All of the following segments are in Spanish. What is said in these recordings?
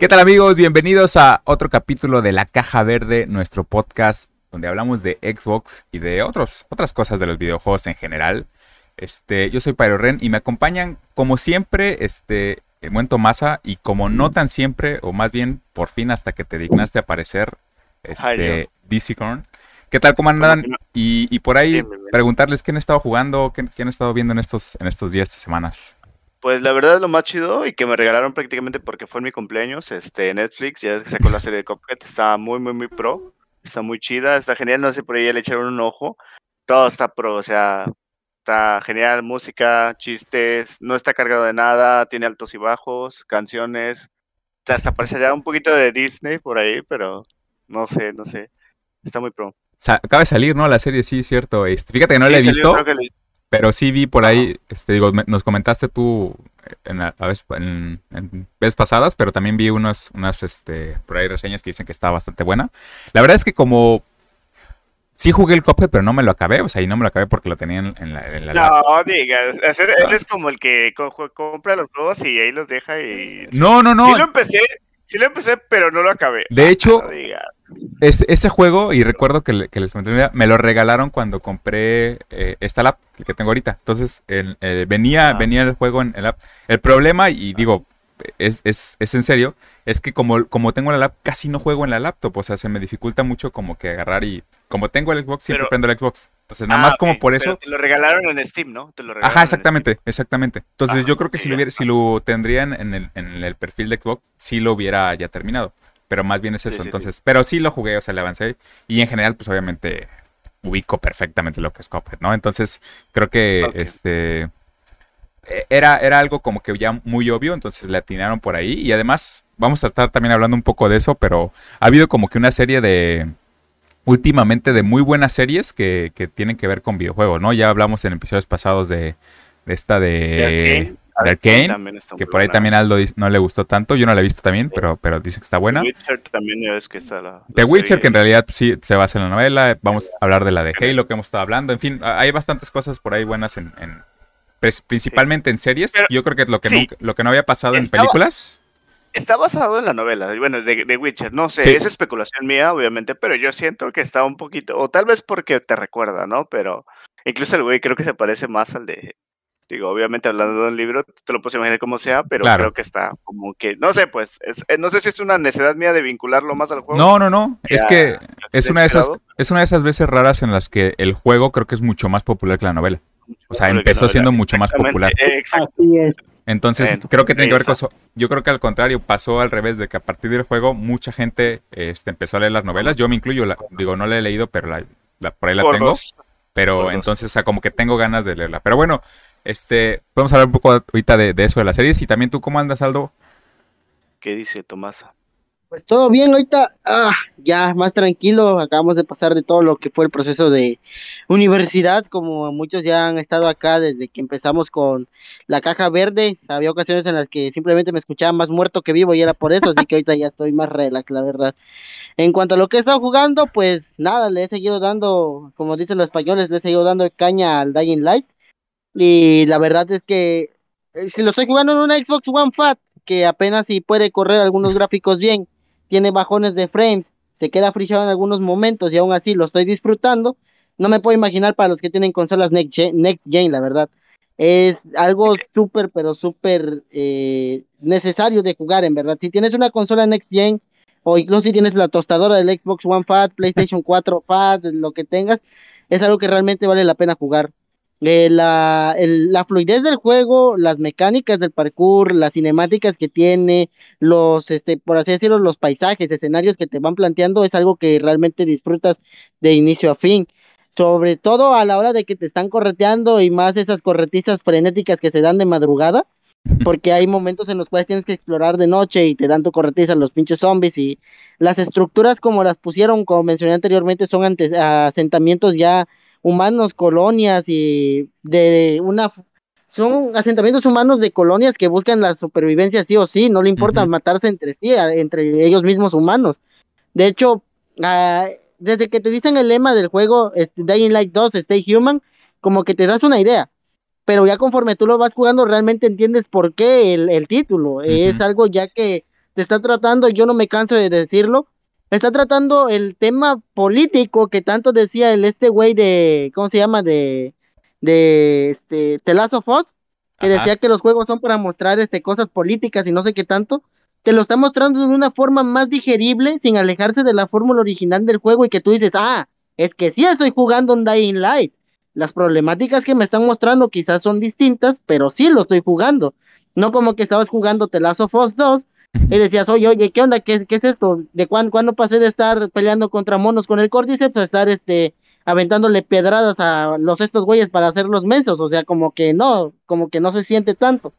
¿Qué tal amigos? Bienvenidos a otro capítulo de La Caja Verde, nuestro podcast donde hablamos de Xbox y de otros, otras cosas de los videojuegos en general. Este, yo soy Pyro Ren y me acompañan como siempre este, Buen Tomasa y como no tan siempre, o más bien por fin hasta que te dignaste a aparecer, este, DC Corn. ¿Qué tal? ¿Cómo andan? Y, por ahí preguntarles quién ha estado jugando, quién, quién ha estado viendo en estos, en estos días, estas semanas. Pues la verdad es lo más chido y que me regalaron prácticamente porque fue en mi cumpleaños, este, Netflix, ya sacó la serie de Cuphead, está muy, muy, muy pro, está muy chida, está genial, no sé, por ahí ya le echaron un ojo, todo está pro, o sea, está genial, música, chistes, no está cargado de nada, tiene altos y bajos, canciones, hasta parece ya un poquito de Disney por ahí, pero no sé, no sé, está muy pro. acaba de salir, ¿no? La serie, sí, cierto. Este, fíjate que no la he visto. Pero sí vi por ahí, este, digo, nos comentaste tú en, la, vez, en, veces pasadas, pero también vi unas, unas, este, por ahí reseñas que dicen que está bastante buena. La verdad es que como sí jugué el Cuphead, pero no me lo acabé, o sea, y no me lo acabé porque lo tenía en, la, en No, digas, él es como el que compra los juegos y ahí los deja y... No, no, no. Sí lo empecé, sí lo empecé, pero no lo acabé. De hecho, es, ese juego, y recuerdo que, les comenté, me lo regalaron cuando compré eh, esta lap que tengo ahorita. Entonces, eh, venía, ah. venía el juego en el app. El problema, y digo, es, es, es, en serio, es que como, como tengo la lap, casi no juego en la laptop. O sea, se me dificulta mucho como que agarrar y. Como tengo el Xbox, siempre prendo el Xbox. Entonces, nada más ah, como por eso. te lo regalaron en Steam, ¿no? Te lo Ajá, exactamente, exactamente. Entonces, yo creo que si lo, hubiera, si lo tendrían en el, en el perfil de Xbox, sí lo hubiera ya terminado pero más bien es eso. Entonces, pero sí lo jugué, o sea, le avancé. Y en general, pues obviamente ubico perfectamente lo que es Cuphead, ¿no? Entonces, creo que este e, era, era algo como que ya muy obvio, entonces le atinaron por ahí. Y además, vamos a estar también hablando un poco de eso, pero ha habido como que una serie de. Últimamente de muy buenas series que, que tienen que ver con videojuegos, ¿no? Ya hablamos en episodios pasados de, de esta de. Arkane, que por ahí también Aldo no le gustó tanto. Yo no la he visto también, pero, pero dice que está buena. The Witcher también es que está la. The Witcher, que en realidad sí se basa en la novela. Vamos a hablar de la de Halo que hemos estado hablando. En fin, hay bastantes cosas por ahí buenas en. principalmente en series. Yo creo que lo que, lo que no había pasado en películas. Está basado en la novela, bueno, de, de Witcher, no sé, es especulación mía, obviamente, pero yo siento que está un poquito, o tal vez porque te recuerda, ¿no? Pero incluso el güey creo que se parece más al de Digo, obviamente hablando de un libro, te lo puedes imaginar como sea, pero creo que está como que, no sé, pues, eh, no sé si es una necesidad mía de vincularlo más al juego. No, no, no, es que es una de esas, es una de esas veces raras en las que el juego creo que es mucho más popular que la novela. O sea, empezó siendo mucho más popular. Exacto. Entonces, creo que tiene que ver con eso. Yo creo que al contrario, pasó al revés, de que a partir del juego mucha gente este, empezó a leer las novelas. Yo me incluyo, digo, no la he leído, pero la, por ahí la tengo. Pero entonces, o sea, como que tengo ganas de leerla. Pero bueno, este, podemos hablar un poco ahorita de, eso de las series. Y también tú, ¿cómo andas, Aldo? ¿Qué dice Tomasa? Pues todo bien, ahorita ah, ya más tranquilo, acabamos de pasar de todo lo que fue el proceso de universidad, como muchos ya han estado acá desde que empezamos con la caja verde, había ocasiones en las que simplemente me escuchaba más muerto que vivo y era por eso, así que ahorita ya estoy más relax, la verdad. En cuanto a lo que he estado jugando, pues nada, le he seguido dando, como dicen los españoles, le he seguido dando caña al Dying Light, y la verdad es que eh, si lo estoy jugando en una Xbox One Fat, que apenas si puede correr algunos gráficos bien, tiene bajones de frames, se queda frichado en algunos momentos y aún así lo estoy disfrutando, no me puedo imaginar para los que tienen consolas Next Gen, la verdad. Es algo súper, pero súper eh, necesario de jugar, en verdad. Si tienes una consola Next Gen, o incluso si tienes la tostadora del Xbox One Fat, PlayStation 4 Fat, lo que tengas, es algo que realmente vale la pena jugar. Eh, la, la, fluidez del juego, las mecánicas del parkour, las cinemáticas que tiene, los, este, por así decirlo, los paisajes, escenarios que te van planteando, es algo que realmente disfrutas de inicio a fin. Sobre todo a la hora de que te están correteando y más esas corretizas frenéticas que se dan de madrugada, porque hay momentos en los cuales tienes que explorar de noche y te dan tu corretiza los pinches zombies y las estructuras como las pusieron, como mencioné anteriormente, son asentamientos ya humanos, colonias y de una son asentamientos humanos de colonias que buscan la supervivencia sí o sí, no le importa matarse entre sí, entre ellos mismos humanos. De hecho, ah, desde que te dicen el lema del juego este, Dying Light 2, Stay Human, como que te das una idea, pero ya conforme tú lo vas jugando realmente entiendes por qué el, título, es algo ya que te está tratando, yo no me canso de decirlo, está tratando el tema político que tanto decía el este güey de, ¿cómo se llama? De, de, este, Telazo Foss, que decía que los juegos son para mostrar, este, cosas políticas y no sé qué tanto, te lo está mostrando de una forma más digerible, sin alejarse de la fórmula original del juego y que tú dices, ah, es que sí estoy jugando un Dying Light. Las problemáticas que me están mostrando quizás son distintas, pero sí lo estoy jugando. No como que estabas jugando of Us 2 y decías, oye, oye, ¿qué onda? ¿Qué, qué es esto? ¿De cuándo, cuándo, pasé de estar peleando contra monos con el Cordyceps a estar este, aventándole pedradas a los estos güeyes para hacerlos mensos? O sea, como que no, como que no se siente tanto.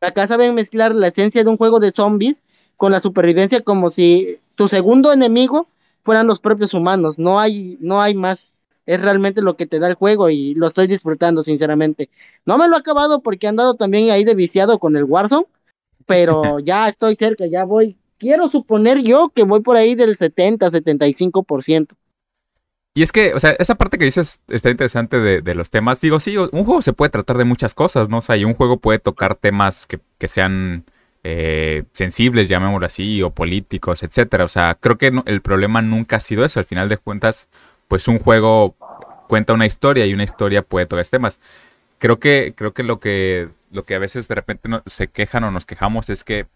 Acá saben mezclar la esencia de un juego de zombies con la supervivencia como si tu segundo enemigo fueran los propios humanos. No hay, no hay más. Es realmente lo que te da el juego y lo estoy disfrutando, sinceramente. No me lo he acabado porque he andado también ahí de viciado con el Warzone, pero ya estoy cerca, ya voy. Quiero suponer yo que voy por ahí del 70, 75%. Y es que, o sea, esa parte que dices está interesante de, los temas. Digo, sí, un juego se puede tratar de muchas cosas, ¿no? O sea, y un juego puede tocar temas que, que sean eh, sensibles, llamémoslo así, o políticos, etcétera. O sea, creo que el problema nunca ha sido eso. Al final de cuentas, pues un juego cuenta una historia y una historia puede tocar temas. Creo que, creo que lo que lo que a veces de repente se quejan o nos quejamos es que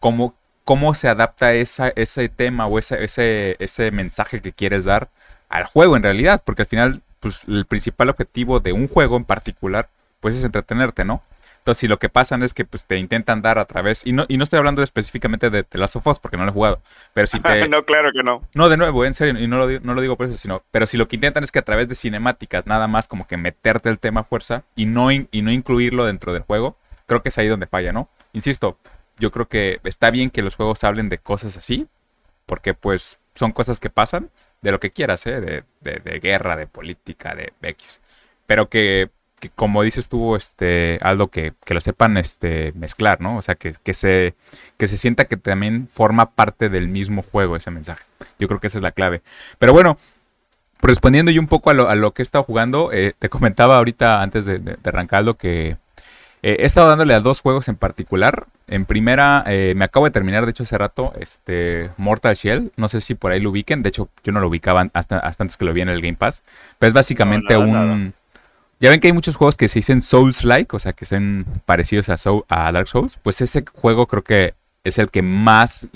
cómo, cómo se adapta esa, ese tema o ese, ese, ese mensaje que quieres dar al juego en realidad, porque al final pues, el principal objetivo de un juego en particular pues es entretenerte, ¿no? Entonces, si lo que pasan es que pues, te intentan dar a través, y no, y no estoy hablando específicamente de The Last of Us, porque no lo he jugado, pero si te... no, claro que no. No, de nuevo, en serio, y no lo, no lo digo por eso, sino, pero si lo que intentan es que a través de cinemáticas, nada más como que meterte el tema a fuerza y no, y no incluirlo dentro del juego, creo que es ahí donde falla, ¿no? Insisto, yo creo que está bien que los juegos hablen de cosas así, porque pues son cosas que pasan, de lo que quieras, ¿eh? De, de, de guerra, de política, de X. Pero que como dices tú, este, Aldo, que, que, lo sepan este, mezclar, ¿no? O sea, que, que, se, que se sienta que también forma parte del mismo juego ese mensaje. Yo creo que esa es la clave. Pero bueno, respondiendo yo un poco a lo, a lo que he estado jugando, eh, te comentaba ahorita antes de, de, arrancarlo que eh, he estado dándole a dos juegos en particular. En primera, eh, me acabo de terminar, de hecho, hace rato, este Mortal Shell. No sé si por ahí lo ubiquen. De hecho, yo no lo ubicaba hasta, hasta antes que lo vi en el Game Pass. Pero es básicamente un... Ya ven que hay muchos juegos que se dicen Souls-like, o sea, que sean parecidos a, Dark Souls. Pues ese juego creo que es el que más,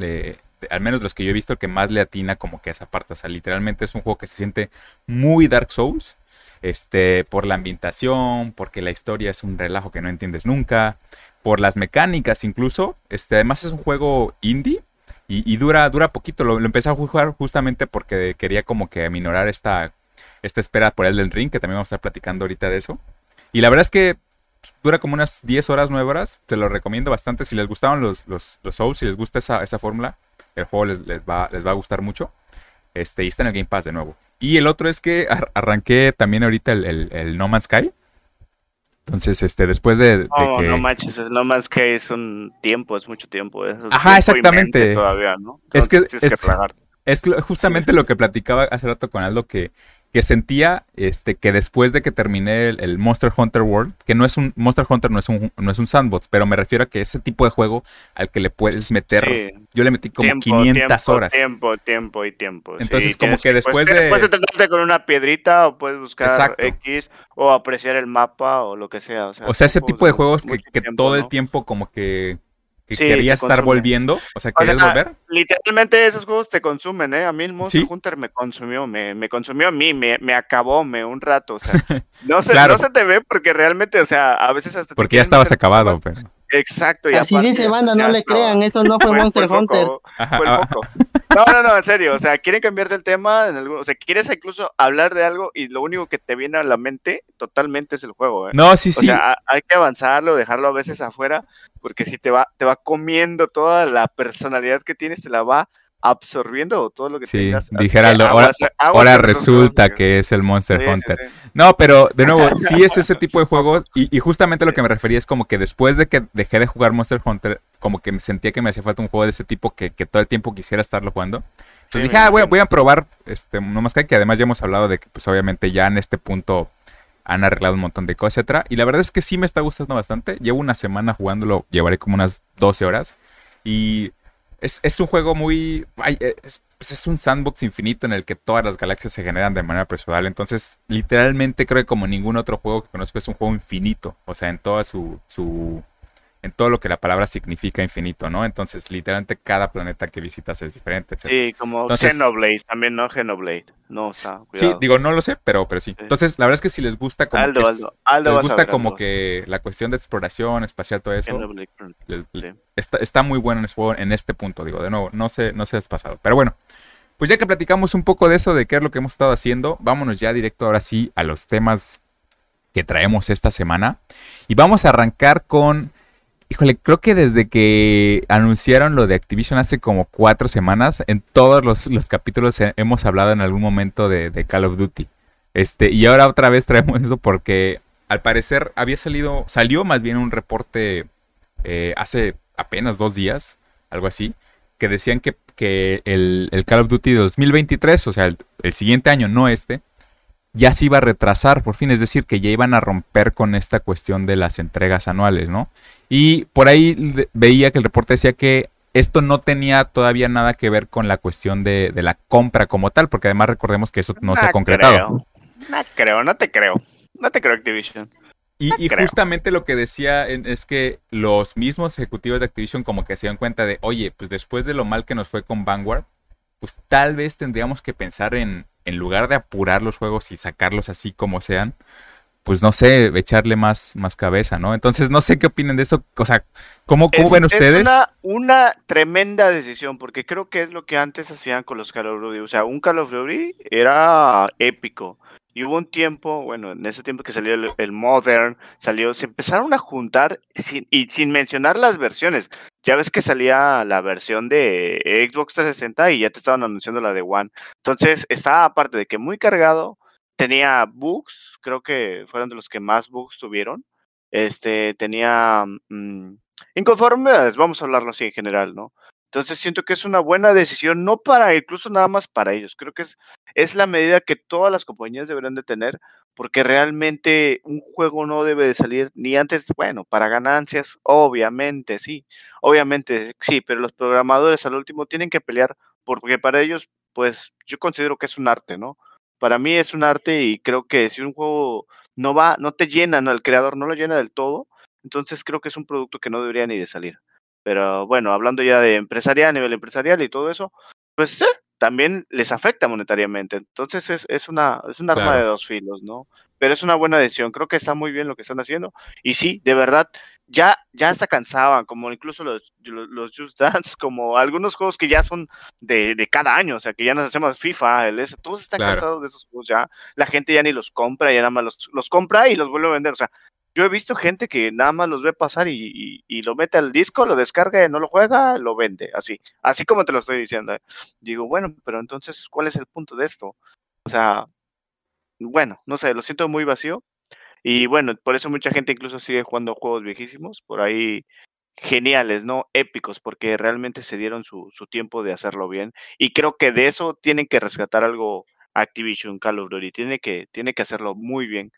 al menos los que yo he visto, el que más le atina como que a esa parte. O sea, literalmente es un juego que se siente muy Dark Souls. Este, por la ambientación, porque la historia es un relajo que no entiendes nunca, por las mecánicas incluso. Este, además es un juego indie, y, dura, dura poquito. Lo, lo, empecé a jugar justamente porque quería como que aminorar esta esta espera por el del ring, que también vamos a estar platicando ahorita de eso. Y la verdad es que dura como unas 10 horas, 9 horas. Te lo recomiendo bastante. Si les gustaban los, los, los Souls, si les gusta esa, esa fórmula, el juego les, les, va, les va a gustar mucho. Este, y está en el Game Pass de nuevo. Y el otro es que arranqué también ahorita el, el, No Man's Sky. Entonces, este, después de, de que... No manches, No Man's Sky es un tiempo, es mucho tiempo. Es Ajá, exactamente. Todavía, ¿no? es que, es, es justamente lo que platicaba hace rato con Aldo, que que sentía este que después de que terminé el, Monster Hunter World, que no es un Monster Hunter no es un no es un sandbox, pero me refiero a que ese tipo de juego al que le puedes meter yo le metí como 500 horas. Tiempo, tiempo y tiempo. Entonces como que después de puedes entrenarte con una piedrita o puedes buscar X o apreciar el mapa o lo que sea, o sea, o sea ese tipo de juegos que, todo el tiempo como que que quería estar volviendo, o sea, ¿querías volver? Literalmente esos juegos te consumen, ¿eh? A mí el Monster Hunter me consumió, me, me, consumió a mí, me, me acabó, me un rato, o sea, no se, no se te ve porque realmente, o sea, a veces hasta... Porque ya estabas acabado, pero... Exacto. Y Así dice banda, no le crean, eso no fue Monster Hunter. Fue el foco. No, no, no, en serio, o sea, quieren cambiarte el tema, en algún, o sea, quieres incluso hablar de algo y lo único que te viene a la mente totalmente es el juego. ¿eh? No, sí, sí. O sea, hay que avanzarlo, dejarlo a veces afuera, porque si te va, te va comiendo toda la personalidad que tienes, te la va absorbiendo todo lo que sí, tengas. Dijera, ahora, ahora resulta que es el Monster Hunter. no, pero de nuevo, sí es ese tipo de juego y, y, justamente lo que me refería es como que después de que dejé de jugar Monster Hunter, como que sentía que me hacía falta un juego de ese tipo que, que todo el tiempo quisiera estarlo jugando. Entonces dije, ah, voy, voy, a probar este No Más que que además ya hemos hablado de que pues obviamente ya en este punto han arreglado un montón de cosas, etcétera. Y la verdad es que sí me está gustando bastante. Llevo una semana jugándolo, llevaré como unas 12 horas. Y Es, es un juego muy... es, pues es un sandbox infinito en el que todas las galaxias se generan de manera procedural. Entonces, literalmente creo que como ningún otro juego que conozco es un juego infinito. O sea, en toda su, su en todo lo que la palabra significa infinito, ¿no? Entonces, literalmente cada planeta que visitas es diferente, etc. Sí, como Xenoblade, también, ¿no? Xenoblade. No, está, Sí, digo, no lo sé, pero, pero sí. Entonces, la verdad es que si les gusta como Aldo, que Aldo, Aldo les gusta como que la cuestión de exploración espacial, todo eso, está, está, muy bueno en este juego en este punto, digo, de nuevo, no sé, no sé es pasado. Pero bueno, pues ya que platicamos un poco de eso, de qué es lo que hemos estado haciendo, vámonos ya directo ahora sí a los temas que traemos esta semana. Y vamos a arrancar con Híjole, creo que desde que anunciaron lo de Activision hace como cuatro semanas, en todos los, capítulos hemos hablado en algún momento de, Call of Duty. Este, y ahora otra vez traemos eso porque al parecer había salido, salió más bien un reporte eh, hace apenas dos días, algo así, que decían que, que el, Call of Duty 2023, o sea, el siguiente año, no este, ya se iba a retrasar por fin, es decir, que ya iban a romper con esta cuestión de las entregas anuales, ¿no? Y por ahí veía que el reporte decía que esto no tenía todavía nada que ver con la cuestión de, la compra como tal, porque además recordemos que eso no, se ha concretado. No creo, no te creo. No te creo Activision. Y, justamente lo que decía es que los mismos ejecutivos de Activision como que se dan cuenta de, oye, pues después de lo mal que nos fue con Vanguard, pues tal vez tendríamos que pensar en, en lugar de apurar los juegos y sacarlos así como sean, pues no sé, echarle más, más cabeza, ¿no? Entonces no sé qué opinan de eso, o sea, ¿cómo, ven ustedes? Es una, una, tremenda decisión, porque creo que es lo que antes hacían con los Call of Duty, o sea, un Call of Duty era épico, y hubo un tiempo, bueno, en ese tiempo que salió el, Modern, salió, se empezaron a juntar sin, y sin mencionar las versiones. Ya ves que salía la versión de Xbox 360 y ya te estaban anunciando la de One. Entonces, estaba aparte de que muy cargado, tenía bugs, creo que fueron de los que más bugs tuvieron. Este, tenía mm, inconformidades, vamos a hablarlo así en general, ¿no? Entonces siento que es una buena decisión, no para incluso nada más para ellos. Creo que es, es la medida que todas las compañías deberán de tener, porque realmente un juego no debe de salir ni antes, bueno, para ganancias, obviamente sí, obviamente sí, pero los programadores al último tienen que pelear, porque para ellos, pues yo considero que es un arte, ¿no? Para mí es un arte y creo que si un juego no va, no te llena, ¿no? el creador no lo llena del todo, entonces creo que es un producto que no debería ni de salir. Pero bueno, hablando ya de empresarial, nivel empresarial y todo eso, pues también les afecta monetariamente. Entonces es, es una, es un arma de dos filos, ¿no? Pero es una buena decisión. Creo que está muy bien lo que están haciendo. Y sí, de verdad, ya, ya hasta cansaban, como incluso los, los, Just Dance, como algunos juegos que ya son de, de, cada año, o sea, que ya nos hacemos FIFA, el S, todos están cansados de esos juegos ya. La gente ya ni los compra, ya nada más los, los compra y los vuelve a vender. O sea, yo he visto gente que nada más los ve pasar y, lo mete al disco, lo descarga y no lo juega, lo vende, así, así como te lo estoy diciendo. ¿eh? Digo, bueno, pero entonces, ¿cuál es el punto de esto? O sea, bueno, no sé, lo siento muy vacío. Y bueno, por eso mucha gente incluso sigue jugando juegos viejísimos, por ahí geniales, ¿no? Épicos, porque realmente se dieron su, tiempo de hacerlo bien. Y creo que de eso tienen que rescatar algo Activision, Call of Duty, tiene que, tiene que hacerlo muy bien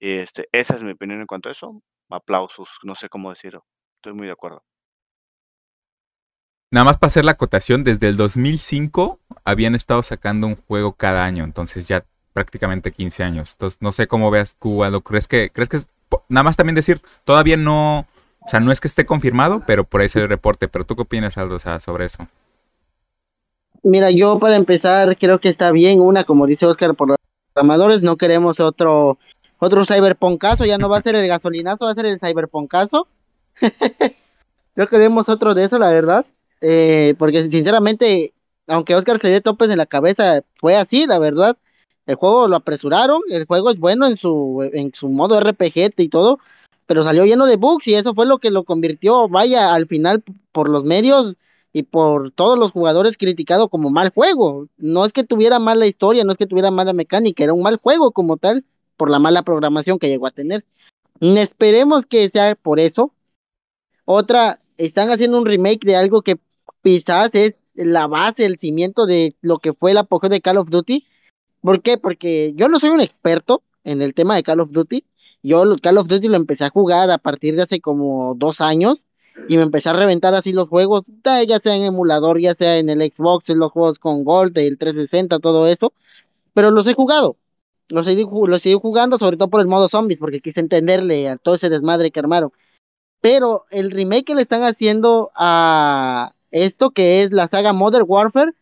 este, esa es mi opinión en cuanto a eso. Aplausos, no sé cómo decirlo. Estoy muy de acuerdo. Nada más para hacer la acotación, desde el 2005 habían estado sacando un juego cada año, entonces ya prácticamente 15 años. Entonces no sé cómo veas tú, ¿crees que, crees que es, nada más también decir, todavía no, o sea, no es que esté confirmado, pero por ahí es el reporte, pero tú qué opinas, Aldo, sobre eso? Mira, yo para empezar creo que está bien, una, como dice Oscar, por los programadores, no queremos otro otro cyberpunkazo, ya no va a ser el gasolinazo, va a ser el cyberpunkazo. no queremos otro de eso, la verdad. Eh, porque sinceramente, aunque Oscar se dé topes en la cabeza, fue así, la verdad. El juego lo apresuraron, el juego es bueno en su, en su modo RPG y todo, pero salió lleno de bugs y eso fue lo que lo convirtió, vaya, al final por los medios y por todos los jugadores criticado como mal juego. No es que tuviera mala historia, no es que tuviera mala mecánica, era un mal juego como tal por la mala programación que llegó a tener. Esperemos que sea por eso. Otra, están haciendo un remake de algo que quizás es la base, el cimiento de lo que fue el apogeo de Call of Duty. ¿Por qué? Porque yo no soy un experto en el tema de Call of Duty. Yo Call of Duty lo empecé a jugar a partir de hace como dos años. y me empecé a reventar así los juegos, ya sea en emulador, ya sea en el Xbox, en los juegos con Gold, el 360, todo eso, pero los he jugado, los he, los he jugando sobre todo por el modo zombies, porque quise entenderle a todo ese desmadre que armaron. Pero el remake que le están haciendo a esto, que es la saga Modern Warfare,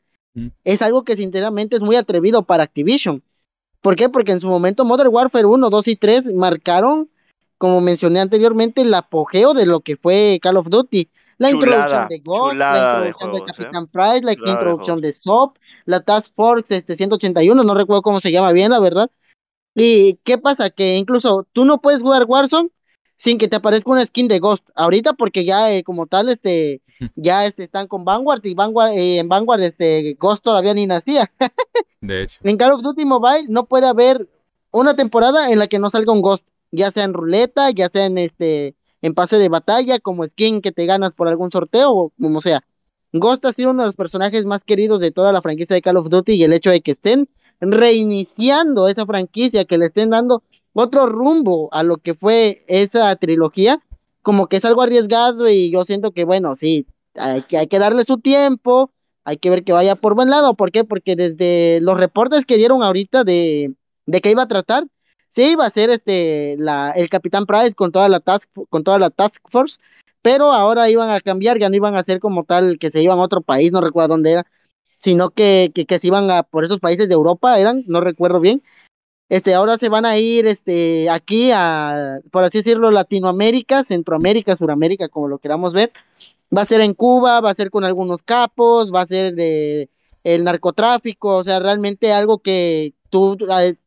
es algo que sinceramente es muy atrevido para Activision. ¿Por qué? Porque en su momento Modern Warfare 1, 2 y 3 marcaron, como mencioné anteriormente, el apogeo de lo que fue Call of Duty. La introducción de Ghost, la introducción de, Capitán ¿eh? Price, la introducción de, SOP, la Task Force este, 181, no recuerdo cómo se llama bien, la verdad. ¿Y qué pasa? Que incluso tú no puedes jugar Warzone sin que te aparezca una skin de Ghost. Ahorita porque ya eh, como tal este ya este, están con Vanguard y Vanguard eh, en Vanguard este Ghost todavía ni nacía. de hecho. En Call of Duty Mobile no puede haber una temporada en la que no salga un Ghost, ya sea en ruleta, ya sea en este en pase de batalla, como skin que te ganas por algún sorteo o como sea. Ghost ha sido uno de los personajes más queridos de toda la franquicia de Call of Duty y el hecho de que estén reiniciando esa franquicia, que le estén dando otro rumbo a lo que fue esa trilogía, como que es algo arriesgado y yo siento que, bueno, sí, hay que, hay que darle su tiempo, hay que ver que vaya por buen lado. ¿Por qué? Porque desde los reportes que dieron ahorita de, de que iba a tratar, sí iba a ser este la, el Capitán Price con toda la task con toda la task force, pero ahora iban a cambiar, ya no iban a ser como tal que se iban a otro país, no recuerdo dónde era, sino que, que, se iban a por esos países de Europa, eran, no recuerdo bien. Este, ahora se van a ir este, aquí a, por así decirlo, Latinoamérica, Centroamérica, Suramérica, como lo queramos ver. Va a ser en Cuba, va a ser con algunos capos, va a ser de el narcotráfico, o sea, realmente algo que tú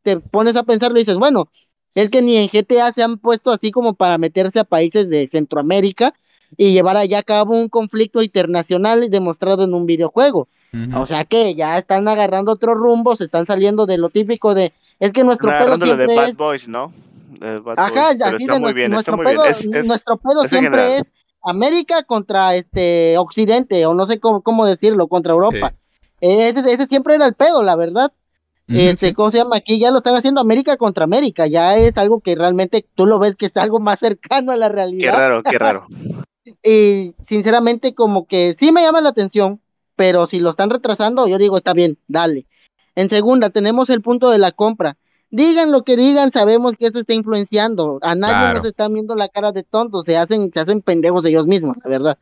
te pones a pensarlo y dices, bueno, es que ni en GTA se han puesto así como para meterse a países de Centroamérica y llevar allá a cabo un conflicto internacional demostrado en un videojuego. O sea que ya están agarrando otro rumbo, se están saliendo de lo típico de, es que nuestro pedo siempre de Bad es... Boys, ¿no? Ajá, así de nuestro, pedo, nuestro pedo siempre es América contra este Occidente, o no sé cómo, cómo decirlo, contra Europa. ese, ese siempre era el pedo, la verdad. Este, ¿cómo se llama? Aquí ya lo están haciendo América contra América, ya es algo que realmente tú lo ves que está algo más cercano a la realidad. Qué raro, qué raro. y sinceramente como que sí me llama la atención, pero si lo están retrasando, yo digo, está bien, dale. En segunda, tenemos el punto de la compra. Digan lo que digan, sabemos que eso está influenciando. A nadie nos está viendo la cara de tontos, se hacen, se hacen pendejos ellos mismos, la verdad.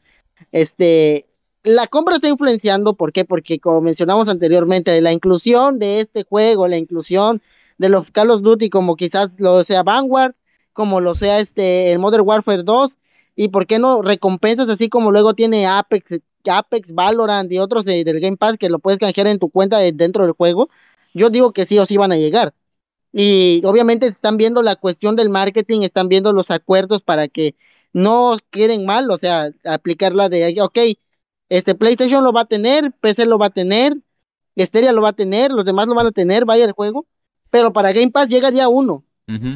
Este, la compra está influenciando, ¿por qué? Porque como mencionamos anteriormente, la inclusión de este juego, la inclusión de los Call of Duty, como quizás lo sea Vanguard, como lo sea este el Modern Warfare 2, y por qué no recompensas así como luego tiene Apex, Apex, Valorant y otros del Game Pass que lo puedes canjear en tu cuenta dentro del juego, yo digo que sí o sí van a llegar. Y obviamente están viendo la cuestión del marketing, están viendo los acuerdos para que no queden mal, o sea, aplicarla de, ok, este PlayStation lo va a tener, PC lo va a tener, Esteria lo va a tener, los demás lo van a tener, vaya el juego, pero para Game Pass llega día uno,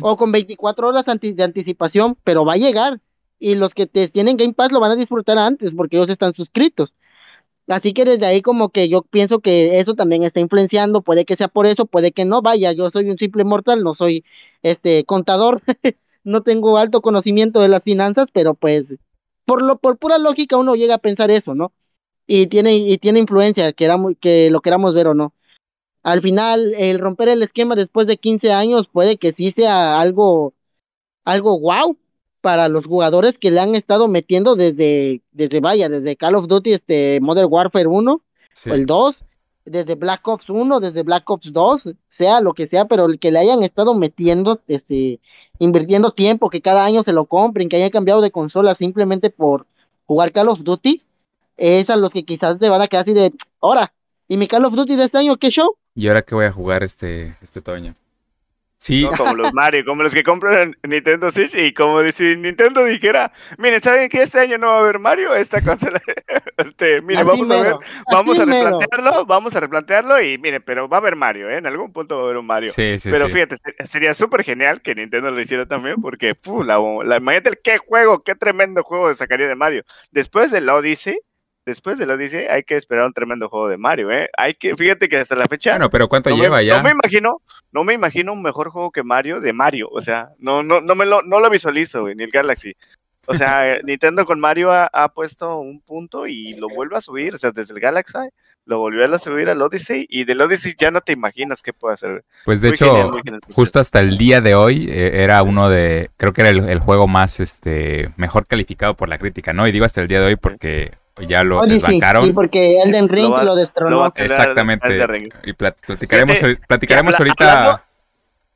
o con 24 horas de anticipación, pero va a llegar y los que te tienen Game Pass lo van a disfrutar antes porque ellos están suscritos. Así que desde ahí como que yo pienso que eso también está influenciando, puede que sea por eso, puede que no, vaya, yo soy un simple mortal, no soy este contador, no tengo alto conocimiento de las finanzas, pero pues por lo por pura lógica uno llega a pensar eso, ¿no? Y tiene y tiene influencia, que era que lo queramos ver o no. Al final el romper el esquema después de 15 años puede que sí sea algo algo wow, para los jugadores que le han estado metiendo desde, desde vaya, desde Call of Duty, este Modern Warfare 1, o el 2, desde Black Ops 1, desde Black Ops 2, sea lo que sea, pero el que le hayan estado metiendo, este, invirtiendo tiempo, que cada año se lo compren, que hayan cambiado de consola simplemente por jugar Call of Duty, es a los que quizás te van a quedar así de, ahora, ¿y mi Call of Duty de este año qué show? ¿Y ahora qué voy a jugar este, este otoño? Sí. Como los Mario, como los que compran Nintendo Switch y como si Nintendo dijera, miren, ¿saben que este año no va a haber Mario? Esta consola, este, miren, vamos a ver, vamos a replantearlo, vamos a replantearlo y miren, pero va a haber Mario, ¿eh? En algún punto va a haber un Mario. Sí, sí, pero fíjate, sería súper genial que Nintendo lo hiciera también porque, puh, la, la, imagínate qué juego, qué tremendo juego sacaría de Mario. Después de la Odyssey, después de lo dice, hay que esperar un tremendo juego de Mario, ¿eh? Hay que, fíjate que hasta la fecha. Bueno, pero ¿cuánto lleva ya? No me imagino, no me imagino un mejor juego que Mario de Mario, o sea, no, no, no me lo, no lo visualizo, güey, ni el Galaxy. O sea, Nintendo con Mario ha, puesto un punto y lo vuelve a subir. O sea, desde el Galaxy lo volvió a subir al Odyssey y del Odyssey ya no te imaginas qué puede hacer. Pues de hecho, justo hasta el día de hoy eh, era uno de, creo que era el, juego más, este, mejor calificado por la crítica, ¿no? Y digo hasta el día de hoy porque ya lo Odyssey, Sí, porque Elden Ring lo, destronó. Exactamente. Y platicaremos, platicaremos ahorita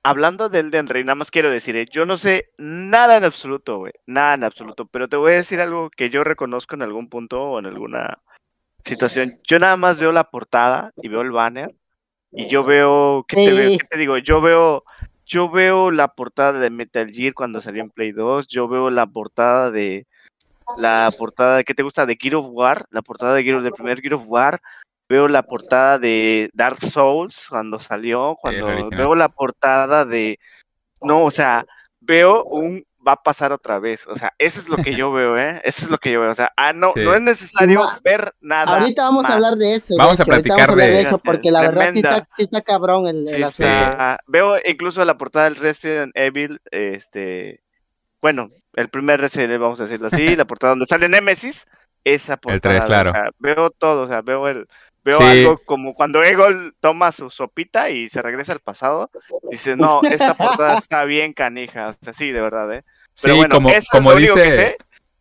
hablando del Elden Ring, nada más quiero decir, eh, yo no sé nada en absoluto, güey, nada en absoluto, pero te voy a decir algo que yo reconozco en algún punto o en alguna situación. Yo nada más veo la portada y veo el banner y yo veo, ¿qué te, veo? ¿Qué te digo? Yo veo, yo veo la portada de Metal Gear cuando salió en Play 2, yo veo la portada de la portada de, ¿qué te gusta? De Gear of War, la portada de Gear, del primer Gear of War, veo la portada de Dark Souls cuando salió, cuando veo la portada de, no, o sea, veo un va a pasar otra vez, o sea, eso es lo que yo veo, ¿eh? Eso es lo que yo veo, o sea, ah, no, no es necesario ver nada. Ahorita vamos a hablar de eso. Vamos a platicar de... eso, porque la verdad sí está, sí está, cabrón el, Veo incluso la portada del Resident Evil, este, bueno, el primer Resident Evil, vamos a decirlo así, la portada donde sale Nemesis, esa portada. El claro. veo todo, o sea, veo el, Veo algo como cuando Egol toma su sopita y se regresa al pasado. Dice, no, esta portada está bien canija. O sea, sí, de verdad, ¿eh? Pero bueno, como, eso como es lo dice... que sé.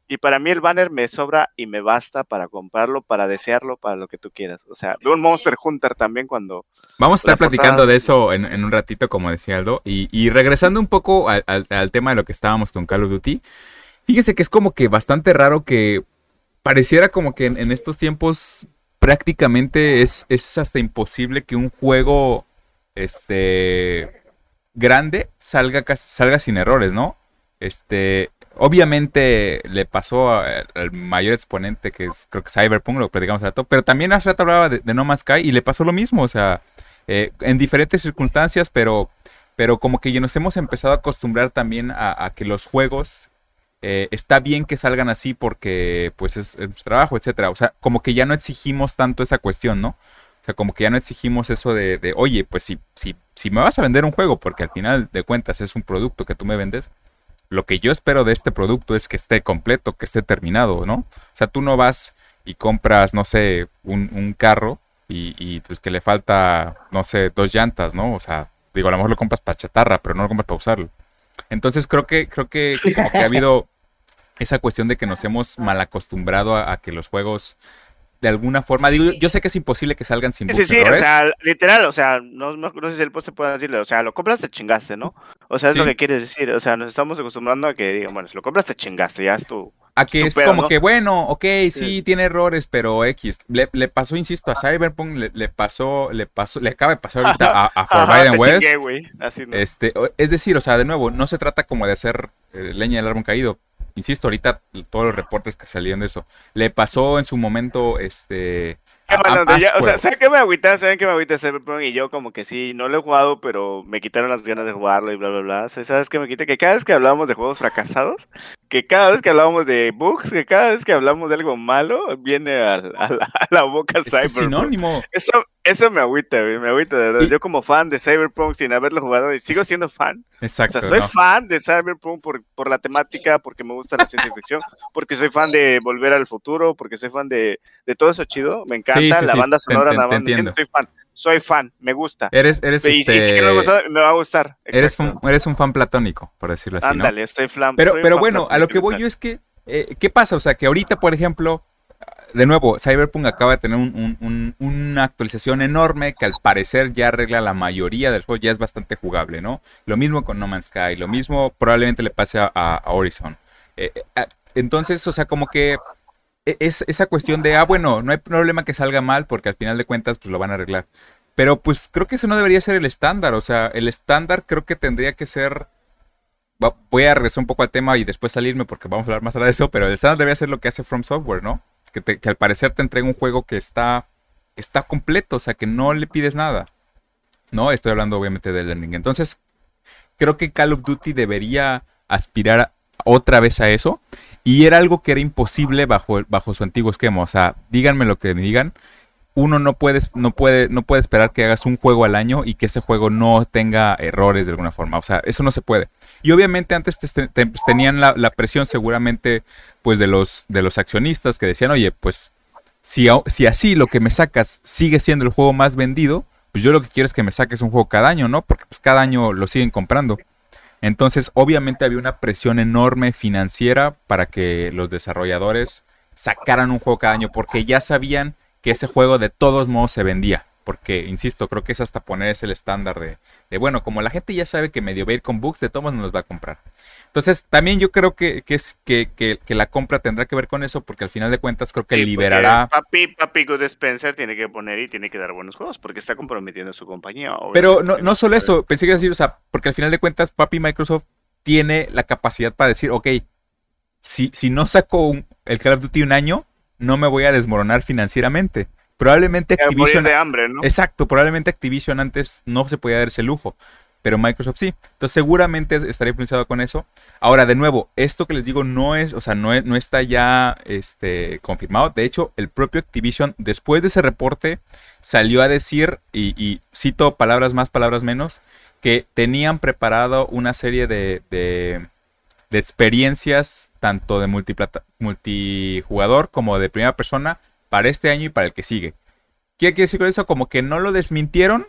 Y para mí el banner me sobra y me basta para comprarlo, para desearlo, para lo que tú quieras. O sea, veo un Monster Hunter también cuando... Vamos a estar platicando de eso en, un ratito, como decía Aldo. Y, regresando un poco al, tema de lo que estábamos con Call of Duty. Fíjense que es como que bastante raro que pareciera como que en estos tiempos prácticamente es, es hasta imposible que un juego este grande salga, salga sin errores, ¿no? Este, obviamente le pasó al mayor exponente que es, creo que Cyberpunk, lo platicamos rato, pero también hace rato hablaba de, No Man's Sky y le pasó lo mismo, o sea, eh, en diferentes circunstancias, pero, pero como que ya nos hemos empezado a acostumbrar también a que los juegos eh, está bien que salgan así porque pues es, trabajo, etcétera. O sea, como que ya no exigimos tanto esa cuestión, ¿no? O sea, como que ya no exigimos eso de, oye, pues si, si, si me vas a vender un juego, porque al final de cuentas es un producto que tú me vendes, lo que yo espero de este producto es que esté completo, que esté terminado, ¿no? O sea, tú no vas y compras, no sé, un, carro y, pues que le falta, no sé, dos llantas, ¿no? O sea, digo, a lo mejor lo compras para chatarra, pero no lo compras para usarlo. Entonces creo que, creo que, como que ha habido esa cuestión de que nos hemos mal acostumbrado a, que los juegos de alguna forma, digo, yo sé que es imposible que salgan sin Sí, sí, o sea, literal, o sea, no, no, sé si el post se puede decirle, o sea, lo compras, te chingaste, ¿no? O sea, es lo que quieres decir, o sea, nos estamos acostumbrando a que digan, bueno, si lo compras, te chingaste, ya es tu... A que es como que, bueno, ok, sí, tiene errores, pero X. Le, le pasó, insisto, a Cyberpunk, le, le, pasó, le pasó, le acaba de pasar ahorita a, a Forbidden West. este, es decir, o sea, de nuevo, no se trata como de hacer eh, leña del árbol caído, insisto, ahorita todos los reportes que salían de eso. Le pasó en su momento, este... o sea, ¿saben qué me agüita? ¿Saben qué me agüita? Y yo como que sí, no lo he jugado, pero me quitaron las ganas de jugarlo y bla, bla, bla. ¿Sabes qué me quita? Que cada vez que hablábamos de juegos fracasados, que cada vez que hablábamos de bugs, que cada vez que hablamos de algo malo, viene a, la, boca es Cyberpunk. sinónimo. Eso, eso me agüita, me agüita, de verdad. Yo como fan de Cyberpunk sin haberlo jugado y sigo siendo fan. Exacto. O sea, soy fan de Cyberpunk por, por la temática, porque me gusta la ciencia ficción, porque soy fan de Volver al Futuro, porque soy fan de, de todo eso chido. Me encanta la banda sonora, la banda. Soy fan. Soy fan, me gusta. Eres, eres y, este... que me, me, va a gustar. Eres un, eres un fan platónico, por decirlo así. Ándale, estoy fan. Pero, pero bueno, a lo que voy yo es que, eh, ¿qué pasa? O sea, que ahorita, por ejemplo, de nuevo, Cyberpunk acaba de tener una actualización enorme que al parecer ya arregla la mayoría del juego, ya es bastante jugable, ¿no? Lo mismo con No Man's Sky, lo mismo probablemente le pase a, Horizon. Eh, eh, entonces, o sea, como que es esa cuestión de, ah, bueno, no hay problema que salga mal porque al final de cuentas pues lo van a arreglar. Pero pues creo que eso no debería ser el estándar, o sea, el estándar creo que tendría que ser voy a regresar un poco al tema y después salirme porque vamos a hablar más de eso, pero el estándar debería ser lo que hace From Software, ¿no? que, al parecer te entrega un juego que está, está completo, o sea, que no le pides nada. No, estoy hablando obviamente del Ring. Entonces, creo que Call of Duty debería aspirar otra vez a eso. Y era algo que era imposible bajo, bajo su antiguo esquema. O sea, díganme lo que me digan. Uno no puede, no, puede, no puede esperar que hagas un juego al año y que ese juego no tenga errores de alguna forma. O sea, eso no se puede. Y obviamente antes pues, tenían la, presión seguramente pues de los, de los accionistas que decían, oye, pues si, si así lo que me sacas sigue siendo el juego más vendido, pues yo lo que quiero es que me saques un juego cada año, ¿no? Porque pues cada año lo siguen comprando. Entonces, obviamente había una presión enorme financiera para que los desarrolladores sacaran un juego cada año, porque ya sabían que ese juego de todos modos se vendía. Porque, insisto, creo que es hasta poner ese el estándar de, bueno, como la gente ya sabe que medio va con bugs, de todos nos va a comprar. Entonces, también yo creo que, es, que, que, la compra tendrá que ver con eso, porque al final de cuentas creo que liberará. Papi, papi Good Spencer tiene que poner y tiene que dar buenos juegos, porque está comprometiendo a su compañía. Pero no, no solo eso, pensé que decir, o sea, porque al final de cuentas, papi Microsoft tiene la capacidad para decir, ok, si, si no saco el Call of Duty un año, no me voy a desmoronar financieramente. Probablemente Activision. de hambre, ¿no? Exacto, probablemente Activision antes no se podía dar ese lujo, pero Microsoft sí. Entonces seguramente estaría influenciado con eso. Ahora, de nuevo, esto que les digo no es, o sea, no, no está ya este, confirmado. De hecho, el propio Activision, después de ese reporte, salió a decir, y, cito palabras más, palabras menos, que tenían preparado una serie de, de, de experiencias, tanto de multijugador como de primera persona, para este año y para el que sigue. ¿Qué quiere decir con eso? Como que no lo desmintieron,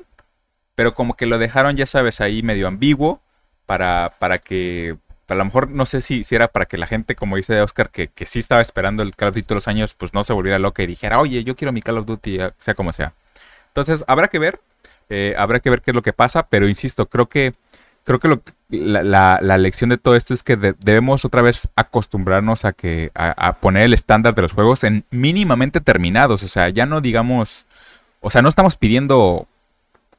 pero como que lo dejaron, ya sabes, ahí medio ambiguo para, para que, a lo mejor no sé si, si era para que la gente, como dice Oscar, que, que sí estaba esperando el Call of Duty todos los años, pues no se volviera loca y dijera, oye, yo quiero mi Call of Duty, sea como sea. Entonces, habrá que ver, eh, habrá que ver qué es lo que pasa, pero insisto, creo que creo que la, la, lección de todo esto es que debemos otra vez acostumbrarnos a que a, poner el estándar de los juegos en mínimamente terminados. O sea, ya no digamos, o sea, no estamos pidiendo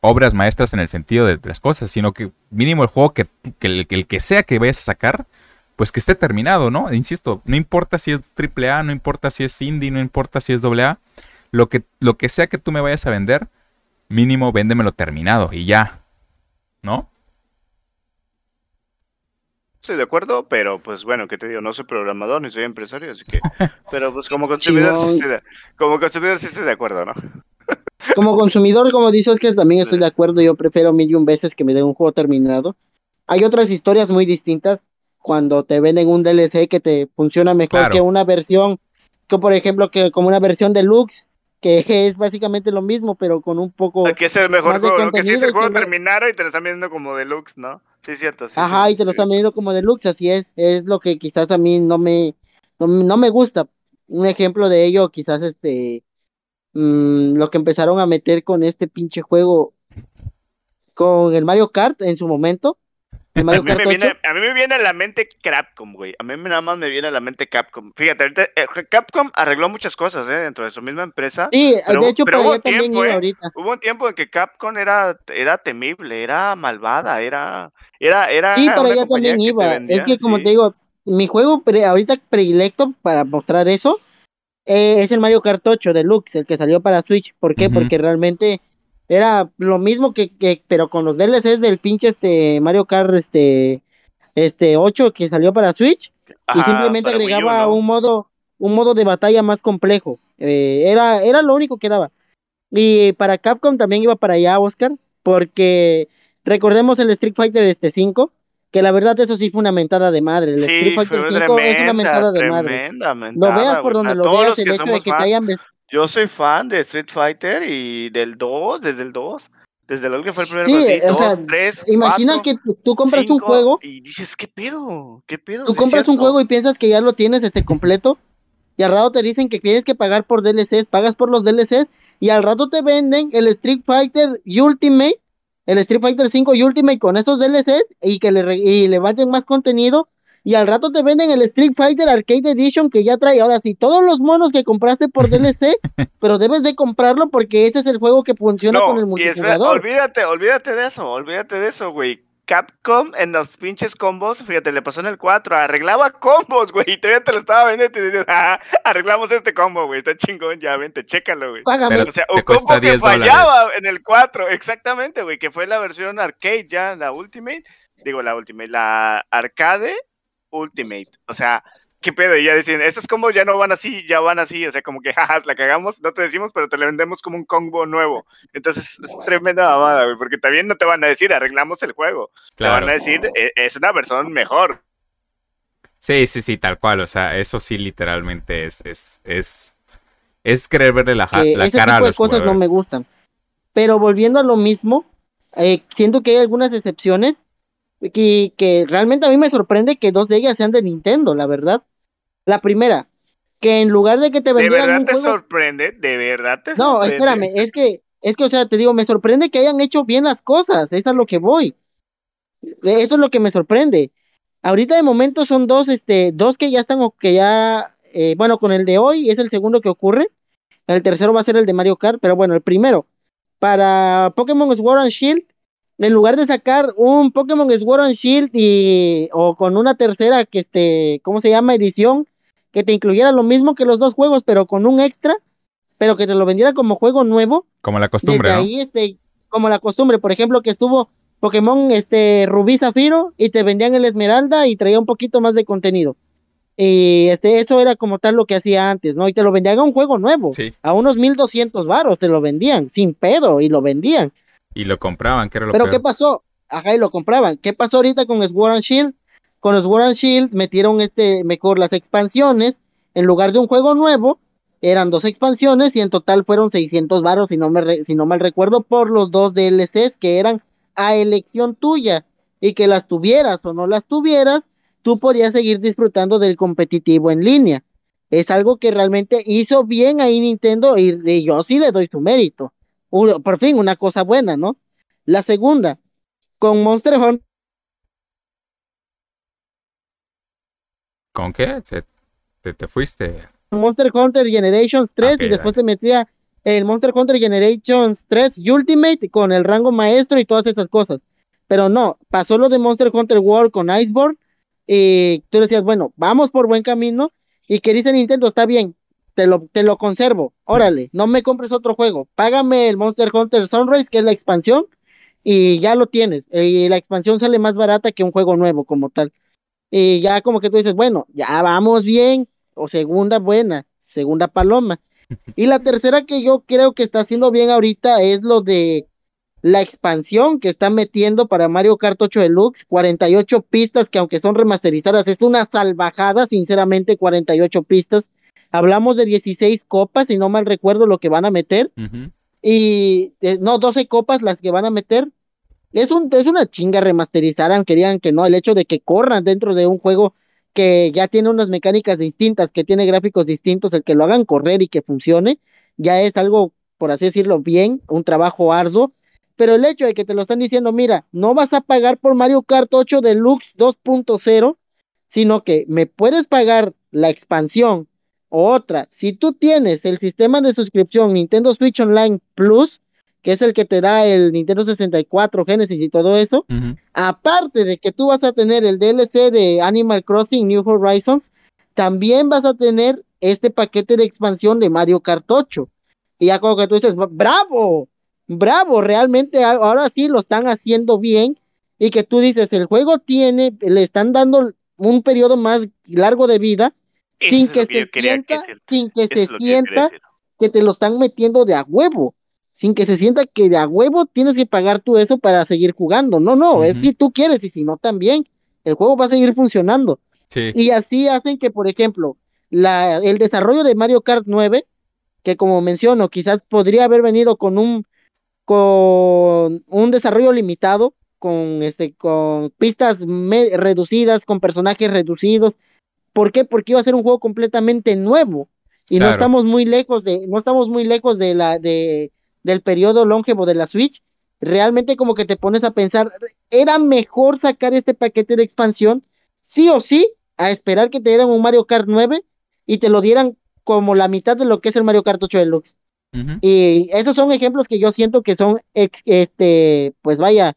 obras maestras en el sentido de, las cosas, sino que mínimo el juego que, el, que sea que vayas a sacar, pues que esté terminado, ¿no? Insisto, no importa si es AAA, no importa si es indie, no importa si es AA, lo que, lo que sea que tú me vayas a vender, mínimo véndemelo terminado y ya, ¿no? Estoy de acuerdo, pero pues bueno, que te digo, no soy programador ni soy empresario, así que, pero pues como consumidor, sí estoy de, como consumidor sí estoy de acuerdo, ¿no? Como consumidor, como dices, que también estoy de acuerdo, yo prefiero mil y un veces que me den un juego terminado. Hay otras historias muy distintas cuando te venden un DLC que te funciona mejor que una versión, que por ejemplo, que como una versión deluxe, que es básicamente lo mismo, pero con un poco. Que es el mejor juego, que si ese juego terminara y te lo están vendiendo como deluxe, ¿no? Sí, cierto. Sí, Ajá, y te lo están vendiendo como deluxe, así es. Es lo que quizás a mí no me, no, me gusta. Un ejemplo de ello, quizás este. Mm, lo que empezaron a meter con este pinche juego. Con el Mario Kart en su momento a, mí me viene, a mí me viene a la mente Capcom, güey. A mí nada más me viene a la mente Capcom. Fíjate, ahorita, eh, Capcom arregló muchas cosas ¿eh? dentro de su misma empresa. Sí, de hecho, pero hubo, tiempo, eh, ahorita. hubo un tiempo en que Capcom era, era temible, era malvada, era. era, era sí, para allá también iba. es que, como te digo, mi juego ahorita predilecto para mostrar eso es el Mario Kart 8 Deluxe, el que salió para Switch. ¿Por qué? Porque realmente era lo mismo que, que, pero con los DLCs del pinche este Mario Kart este este 8 que salió para Switch y simplemente agregaba un modo un modo de batalla más complejo. Eh, era era lo único que daba. Y para Capcom también iba para allá, Oscar, porque recordemos el Street Fighter este 5, que la verdad eso sí fue una mentada de madre. El Street Fighter 5 es una mentada de madre. lo veas por donde lo veas, el hecho de que te hayan yo soy fan de Street Fighter y del 2, desde el 2. Desde lo que fue el primer sí, o sea, 3, Imagina que tú compras un juego y dices, ¿qué pedo? ¿Qué pedo? Tú compras un juego y piensas que ya lo tienes este completo y al rato te dicen que tienes que pagar por DLCs, pagas por los DLCs y al rato te venden el Street Fighter Ultimate, el Street Fighter 5 Ultimate con esos DLCs y que le, y le más contenido y al rato te venden el Street Fighter Arcade Edition que ya trae ahora sí todos los monos que compraste por DLC, pero debes de comprarlo porque ese es el juego que funciona con el multijugador. olvídate, olvídate de eso, olvídate de eso, güey. Capcom en los pinches combos, fíjate, le pasó en el 4, arreglaba combos, güey, y todavía te lo estaba vendiendo y te dices, ah, arreglamos este combo, güey, está chingón, ya, vente, chécalo, güey. Págame. o sea, un combo que fallaba en el 4, exactamente, güey, que fue la versión arcade ya, la Ultimate, digo la Ultimate, la arcade Ultimate. O sea, ¿qué pedo? Y ya decían, estos combos ya no van así, ya van así, o sea, como que, jajas, la cagamos, no te decimos, pero te le vendemos como un combo nuevo. Entonces, es tremenda mamada, güey, porque también no te van a decir, arreglamos el juego. Te van a decir, e, es una versión mejor. Sí, sí, sí, tal cual, o sea, eso sí literalmente es, es, es, es querer verle la, la ese cara tipo de cosas no me gustan. Pero volviendo a lo mismo, eh, siento que hay algunas excepciones que, que realmente a mí me sorprende que dos de ellas sean de Nintendo, la verdad. La primera, que en lugar de que te vendieran ¿De verdad te sorprende? ¿De verdad te sorprende? No, espérame, es que, es que, o sea, te digo, me sorprende que hayan hecho bien las cosas, eso es lo que voy. Eso es lo que me sorprende. Ahorita de momento son dos, este, dos que ya están, que ya, eh, bueno, con el de hoy es el segundo que ocurre. El tercero va a ser el de Mario Kart, pero bueno, el primero, para Pokémon Sword and Shield, en lugar de sacar un Pokémon Sword and Shield y, o con una tercera que este, ¿cómo se llama? Edición, que te incluyera lo mismo que los dos juegos, pero con un extra, pero que te lo vendiera como juego nuevo. Como la costumbre. Desde ahí, este, como la costumbre, por ejemplo, que estuvo Pokémon este, Rubí Zafiro y te vendían el Esmeralda y traía un poquito más de contenido. Y este, eso era como tal lo que hacía antes, ¿no? Y te lo vendían a un juego nuevo. A unos 1200 varos te lo vendían, sin pedo, y lo vendían. Y lo compraban, que era lo Pero ¿qué pasó? Ajá, y lo compraban. ¿Qué pasó ahorita con Sword and Shield? Con Sword and Shield metieron este, mejor las expansiones. En lugar de un juego nuevo, eran dos expansiones y en total fueron 600 varos, si no, me si no mal recuerdo, por los dos DLCs que eran a elección tuya. Y que las tuvieras o no las tuvieras, tú podrías seguir disfrutando del competitivo en línea. Es algo que realmente hizo bien ahí Nintendo y yo sí le doy su mérito por fin, una cosa buena, ¿no? La segunda, con Monster Hunter. ¿Con qué? ¿Te, te, fuiste? Monster Hunter Generations 3 y después te metía el Monster Hunter Generations 3 Ultimate con el rango maestro y todas esas cosas. Pero no, pasó lo de Monster Hunter World con Iceborne y tú decías, bueno, vamos por buen camino. ¿Y que dice Nintendo? Está bien, te lo, te lo conservo. Órale, no me compres otro juego. Págame el Monster Hunter Sunrise, que es la expansión, y ya lo tienes. Y la expansión sale más barata que un juego nuevo como tal. Y ya como que tú dices, bueno, ya vamos bien. O segunda buena, segunda paloma. Y la tercera que yo creo que está haciendo bien ahorita es lo de la expansión que está metiendo para Mario Kart 8 Deluxe, 48 pistas que aunque son remasterizadas, es una salvajada, sinceramente, 48 pistas Hablamos de 16 copas, si no mal recuerdo lo que van a meter. Y eh, no, 12 copas las que van a meter. Es, un, es una chinga remasterizar, querían que no, el hecho de que corran dentro de un juego que ya tiene unas mecánicas distintas, que tiene gráficos distintos, el que lo hagan correr y que funcione, ya es algo, por así decirlo, bien, un trabajo arduo. Pero el hecho de que te lo están diciendo, mira, no vas a pagar por Mario Kart 8 Deluxe 2.0, sino que me puedes pagar la expansión otra, si tú tienes el sistema de suscripción Nintendo Switch Online Plus, que es el que te da el Nintendo 64, Genesis y todo eso, aparte de que tú vas a tener el DLC de Animal Crossing New Horizons, también vas a tener este paquete de expansión de Mario Kart 8. Y ya como que tú dices, bravo, bravo, realmente ahora sí lo están haciendo bien. Y que tú dices, el juego tiene, le están dando un periodo más largo de vida sin que, se sienta, sin que se sienta que te lo están metiendo de a huevo, sin que se sienta que de a huevo tienes que pagar tú eso para seguir jugando. No, no, es si tú quieres y si no también, el juego va a seguir funcionando. Y así hacen que, por ejemplo, la, el desarrollo de Mario Kart 9, que como menciono, quizás podría haber venido con un con un desarrollo limitado, con este con pistas reducidas, con personajes reducidos, ¿Por qué? Porque iba a ser un juego completamente nuevo. Y no estamos muy lejos de, no estamos muy lejos de la, de, del periodo longevo de la Switch. Realmente como que te pones a pensar, era mejor sacar este paquete de expansión, sí o sí, a esperar que te dieran un Mario Kart 9 y te lo dieran como la mitad de lo que es el Mario Kart 8 Deluxe. Y esos son ejemplos que yo siento que son, este, pues vaya,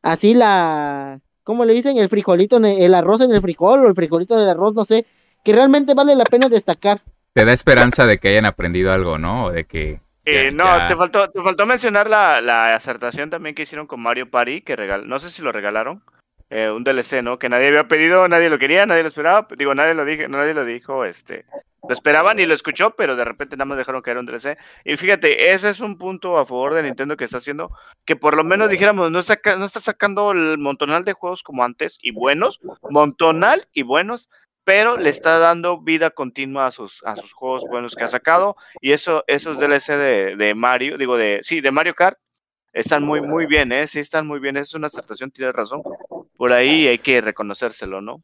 así la, ¿cómo le dicen? El frijolito, el arroz en el frijol o el frijolito del arroz, no sé, que realmente vale la pena destacar. Te da esperanza de que hayan aprendido algo, ¿no? O de que... Eh, no, Te, faltó, te faltó mencionar la, la, acertación también que hicieron con Mario Party, que regal no sé si lo regalaron. eh, un DLC, ¿no? Que nadie había pedido, nadie lo quería, nadie lo esperaba, digo, nadie lo dije, nadie lo dijo, este, lo esperaban y lo escuchó, pero de repente nada más dejaron caer un DLC. Y fíjate, ese es un punto a favor de Nintendo que está haciendo, que por lo menos dijéramos, no, saca, no está sacando el montonal de juegos como antes y buenos, montonal y buenos, pero le está dando vida continua a sus, a sus juegos buenos que ha sacado. Y eso, esos DLC de, de Mario, digo, de, sí, de Mario Kart, están muy, muy bien, ¿eh? Sí, están muy bien. Es una acertación, tienes razón. Por ahí hay que reconocérselo, ¿no?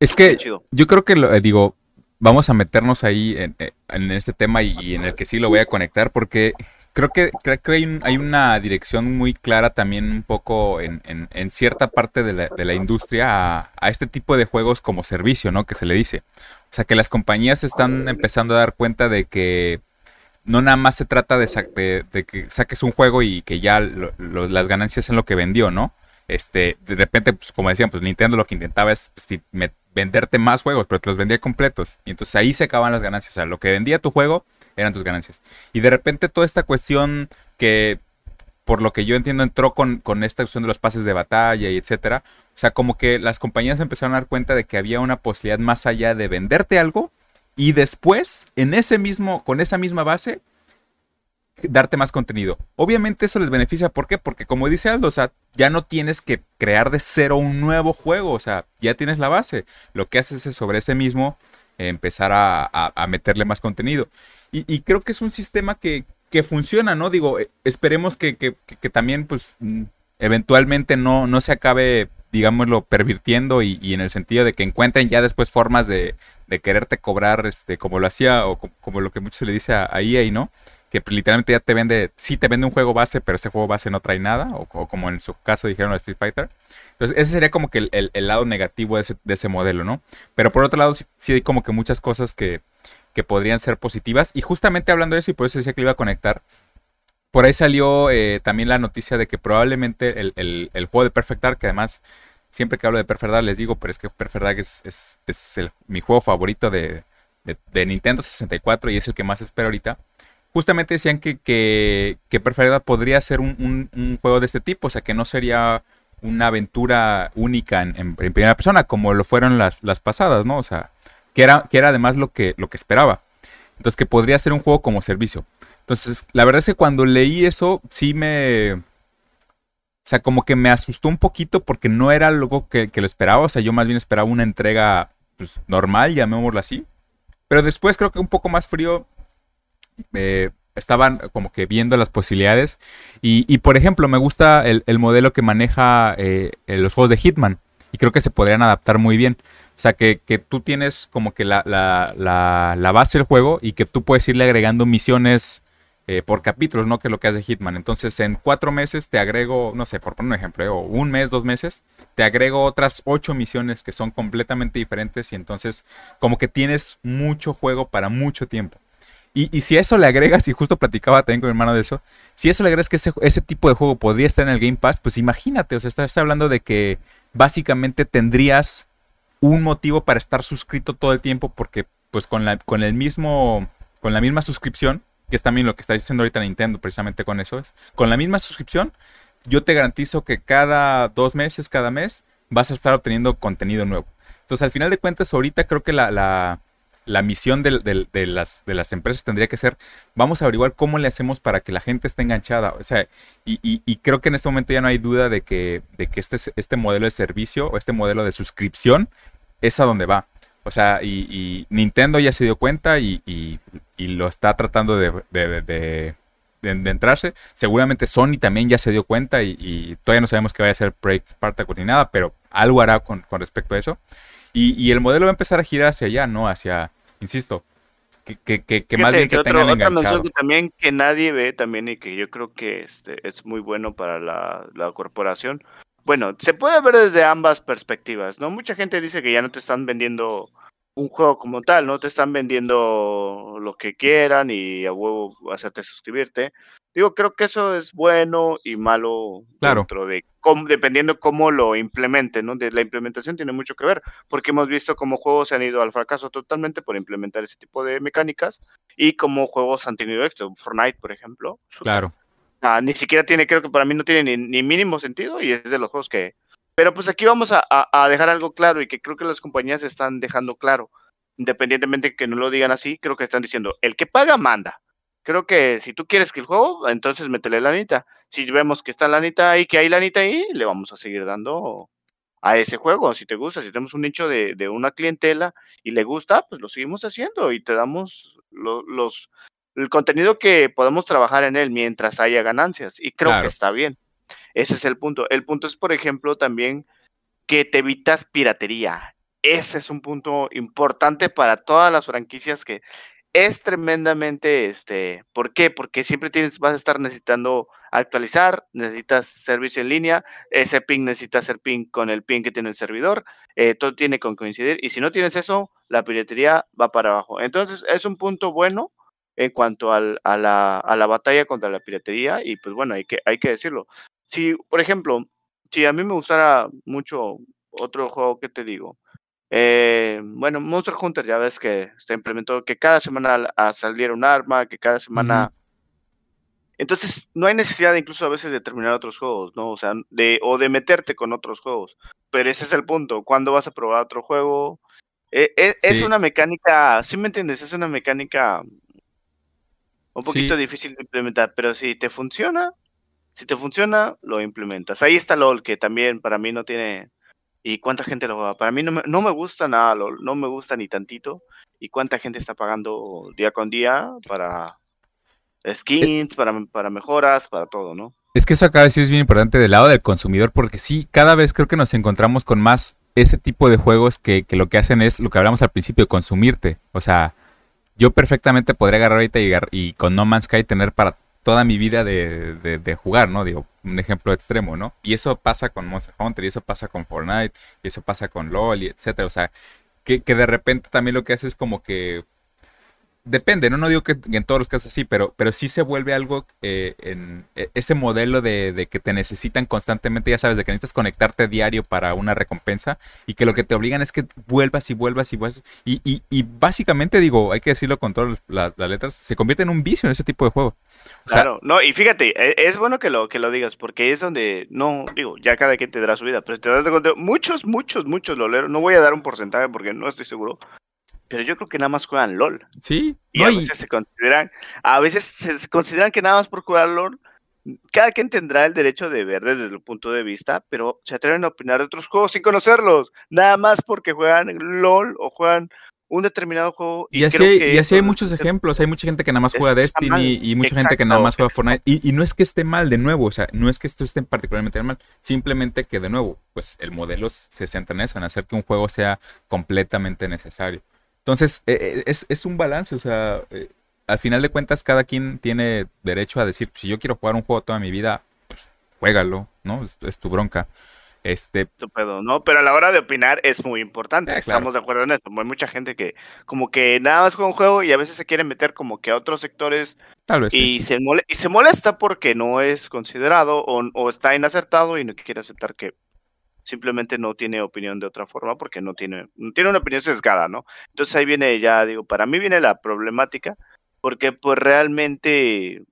Es que yo creo que, lo, eh, digo, vamos a meternos ahí en, eh, en este tema y, en el que sí lo voy a conectar porque creo que, creo que hay, hay, una dirección muy clara también un poco en, en cierta parte de la, de la industria a, este tipo de juegos como servicio, ¿no? Que se le dice. O sea, que las compañías están empezando a dar cuenta de que no nada más se trata de, de, que saques un juego y que ya las ganancias en lo que vendió, ¿no? Este, de repente, pues, como decían, pues Nintendo lo que intentaba es pues, venderte más juegos, pero te los vendía completos. Y entonces ahí se acaban las ganancias. O sea, lo que vendía tu juego eran tus ganancias. Y de repente toda esta cuestión que, por lo que yo entiendo, entró con, con esta cuestión de los pases de batalla y etcétera. O sea, como que las compañías empezaron a dar cuenta de que había una posibilidad más allá de venderte algo y después, en ese mismo, con esa misma base, darte más contenido. Obviamente eso les beneficia, ¿por qué? Porque como dice Aldo, o sea, ya no tienes que crear de cero un nuevo juego, o sea, ya tienes la base. Lo que haces es sobre ese mismo empezar a, meterle más contenido. Y, creo que es un sistema que, que funciona, ¿no? Digo, eh, esperemos que, que, que también, pues, mm, eventualmente no, no se acabe digámoslo, pervirtiendo y, y, en el sentido de que encuentren ya después formas de, de quererte cobrar, este, como lo hacía o como, lo que mucho se le dice a, EA, ¿no? Que literalmente ya te vende, sí te vende un juego base, pero ese juego base no trae nada, o, como en su caso dijeron a Street Fighter. Entonces, ese sería como que el, lado negativo de ese, de modelo, ¿no? Pero por otro lado, sí, hay como que muchas cosas que, que podrían ser positivas. Y justamente hablando de eso, y por eso decía que le iba a conectar, por ahí salió eh, también la noticia de que probablemente el, el, juego de Perfect Dark, que además siempre que hablo de Perfect Dark les digo, pero es que Perfect Dark es, es, es mi juego favorito de, de, Nintendo 64 y es el que más espero ahorita. Justamente decían que, que, que podría ser un, un, juego de este tipo, o sea, que no sería una aventura única en, en, primera persona, como lo fueron las, las, pasadas, ¿no? O sea, que era, que era además lo que, lo que esperaba. Entonces, que podría ser un juego como servicio. Entonces, la verdad es que cuando leí eso, sí me, o sea, como que me asustó un poquito porque no era algo que, lo esperaba. O sea, yo más bien esperaba una entrega pues, normal, llamémoslo así. Pero después creo que un poco más frío. Eh, estaban como que viendo las posibilidades. Y, por ejemplo, me gusta el, modelo que maneja eh, los juegos de Hitman. Y creo que se podrían adaptar muy bien. O sea, que, tú tienes como que la, base del juego y que tú puedes irle agregando misiones eh, por capítulos, ¿no? Que es lo que hace Hitman. Entonces, en cuatro meses te agrego, no sé, por poner un ejemplo, ¿eh? o un mes, dos meses, te agrego otras ocho misiones que son completamente diferentes y entonces como que tienes mucho juego para mucho tiempo. Y, si a eso le agregas, y justo platicaba también con mi hermano de eso, si eso le agregas que ese, tipo de juego podría estar en el Game Pass, pues imagínate, o sea, estás hablando de que básicamente tendrías un motivo para estar suscrito todo el tiempo porque pues con la, con el mismo, con la misma suscripción que es también lo que está diciendo ahorita Nintendo precisamente con eso, es con la misma suscripción, yo te garantizo que cada dos meses, cada mes, vas a estar obteniendo contenido nuevo. Entonces, al final de cuentas, ahorita creo que la, la misión de, las, de las empresas tendría que ser, vamos a averiguar cómo le hacemos para que la gente esté enganchada. O sea, y, y, y creo que en este momento ya no hay duda de que, de que este, este modelo de servicio o este modelo de suscripción es a donde va. O sea, y, Nintendo ya se dio cuenta y, lo está tratando de, de, entrarse. Seguramente Sony también ya se dio cuenta y, todavía no sabemos qué vaya a ser Project Spartacus ni nada, pero algo hará con, respecto a eso. Y, el modelo va a empezar a girar hacia allá, ¿no? Hacia, insisto, que, que, más bien que, tengan enganchado. que también que nadie ve también y que yo creo que este, es muy bueno para la, la corporación bueno, se puede ver desde ambas perspectivas, ¿no? Mucha gente dice que ya no te están vendiendo un juego como tal, no te están vendiendo lo que quieran y a huevo hacerte suscribirte. Digo, creo que eso es bueno y malo claro. dentro de cómo, dependiendo cómo lo implementen, ¿no? De la implementación tiene mucho que ver, porque hemos visto cómo juegos se han ido al fracaso totalmente por implementar ese tipo de mecánicas y cómo juegos han tenido éxito. Fortnite, por ejemplo. Claro. Ah, ni siquiera tiene, creo que para mí no tiene ni, mínimo sentido y es de los juegos que, Pero pues aquí vamos a, a, dejar algo claro y que creo que las compañías están dejando claro, independientemente que no lo digan así, creo que están diciendo, el que paga manda. Creo que si tú quieres que el juego, entonces métele la anita. Si vemos que está la anita ahí, que hay la anita ahí, le vamos a seguir dando a ese juego. Si te gusta, si tenemos un nicho de, de una clientela y le gusta, pues lo seguimos haciendo y te damos los, el contenido que podemos trabajar en él mientras haya ganancias. Y creo que está bien. Ese es el punto. El punto es, por ejemplo, también que te evitas piratería. Ese es un punto importante para todas las franquicias que es tremendamente, este, ¿por qué? Porque siempre tienes, vas a estar necesitando actualizar, necesitas servicio en línea, ese ping necesita ser ping con el ping que tiene el servidor, eh, todo tiene que coincidir, y si no tienes eso, la piratería va para abajo. Entonces, es un punto bueno en cuanto al, a, la, a, la, batalla contra la piratería, y pues bueno, hay que, hay que decirlo. Si, por ejemplo, si a mí me gustara mucho otro juego que te digo, eh, bueno, Monster Hunter ya ves que se implementó que cada semana a saliera un arma, que cada semana... Entonces, no hay necesidad incluso a veces de terminar otros juegos, ¿no? O sea, de, o de meterte con otros juegos. Pero ese es el punto. ¿Cuándo vas a probar otro juego? E, e, es una mecánica, ¿sí me entiendes? Es una mecánica un poquito difícil de implementar, pero si te funciona, si te funciona, lo implementas. Ahí está LOL, que también para mí no tiene ¿Y cuánta gente lo va? Para mí no me, no me gusta nada, no me gusta ni tantito. ¿Y cuánta gente está pagando día con día para skins, para, para mejoras, para todo, no? Es que eso de decir es bien importante del lado del consumidor, porque sí, cada vez creo que nos encontramos con más ese tipo de juegos que, que lo que hacen es lo que hablamos al principio, consumirte. O sea, yo perfectamente podría agarrar ahorita y, y con No Man's Sky tener para toda mi vida de, de, jugar, ¿no? Digo, un ejemplo extremo, ¿no? Y eso pasa con Monster Hunter, y eso pasa con Fortnite, y eso pasa con LOL, y etcétera. O sea, que, que de repente también lo que hace es como que depende, ¿no? No digo que en todos los casos sí, pero, pero sí se vuelve algo eh, en e, ese modelo de, que te necesitan constantemente, ya sabes, de que necesitas conectarte diario para una recompensa y que lo que te obligan es que vuelvas y vuelvas y vuelvas. Y, y, y básicamente, digo, hay que decirlo con todas las, letras, se convierte en un vicio en ese tipo de juego. claro, no, y fíjate, e, es bueno que lo, que lo digas, porque es donde, no, digo, ya cada quien te dará su vida, pero te das de cuenta, muchos, muchos, muchos loleros, no voy a dar un porcentaje porque no estoy seguro, pero yo creo que nada más juegan LOL. Sí. Y a veces se consideran, a veces se consideran que nada más por jugar LOL, cada quien tendrá el derecho de ver desde el punto de vista, pero se atreven a opinar de otros juegos sin conocerlos, nada más porque juegan LOL o juegan un determinado juego. Y, así, hay, y así hay muchos ejemplos. Hay mucha gente que nada más juega Destiny y mucha gente que nada más juega Fortnite. Y, y, no es que esté mal, de nuevo. O sea, no es que esto esté particularmente mal. Simplemente que, de nuevo, pues el modelo se centra en eso, en hacer que un juego sea completamente necesario. Entonces, eh, eh, es, un balance, o sea, eh, al final de cuentas cada quien tiene derecho a decir, si yo quiero jugar un juego toda mi vida, pues juégalo, ¿no? Es, tu bronca. Este... ¿no? Pero a la hora de opinar es muy importante, estamos de acuerdo en eso. Hay mucha gente que como que nada más juega un juego y a veces se quiere meter como que a otros sectores Tal vez, y, se y se molesta porque no es considerado o, o está inacertado y no quiere aceptar que simplemente no tiene opinión de otra forma porque no tiene, tiene una opinión sesgada, ¿no? Entonces ahí viene ya, digo, para mí viene la problemática porque pues realmente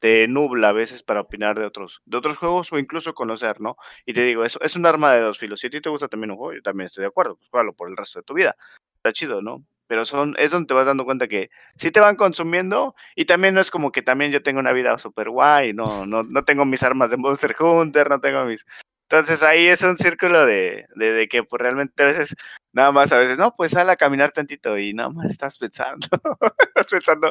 te nubla a veces para opinar de otros, de otros juegos o incluso conocer, ¿no? Y te digo, eso es un arma de dos filos. Si a ti te gusta también un juego, yo también estoy de acuerdo, pues juégalo por el resto de tu vida. Está chido, ¿no? Pero son, es donde te vas dando cuenta que sí te van consumiendo y también no es como que también yo tengo una vida súper guay, no, no, no tengo mis armas de Monster Hunter, no tengo mis, entonces ahí es un círculo de, de, que pues realmente a veces, nada más a veces, no, pues sal a caminar tantito y nada más estás pensando, estás pensando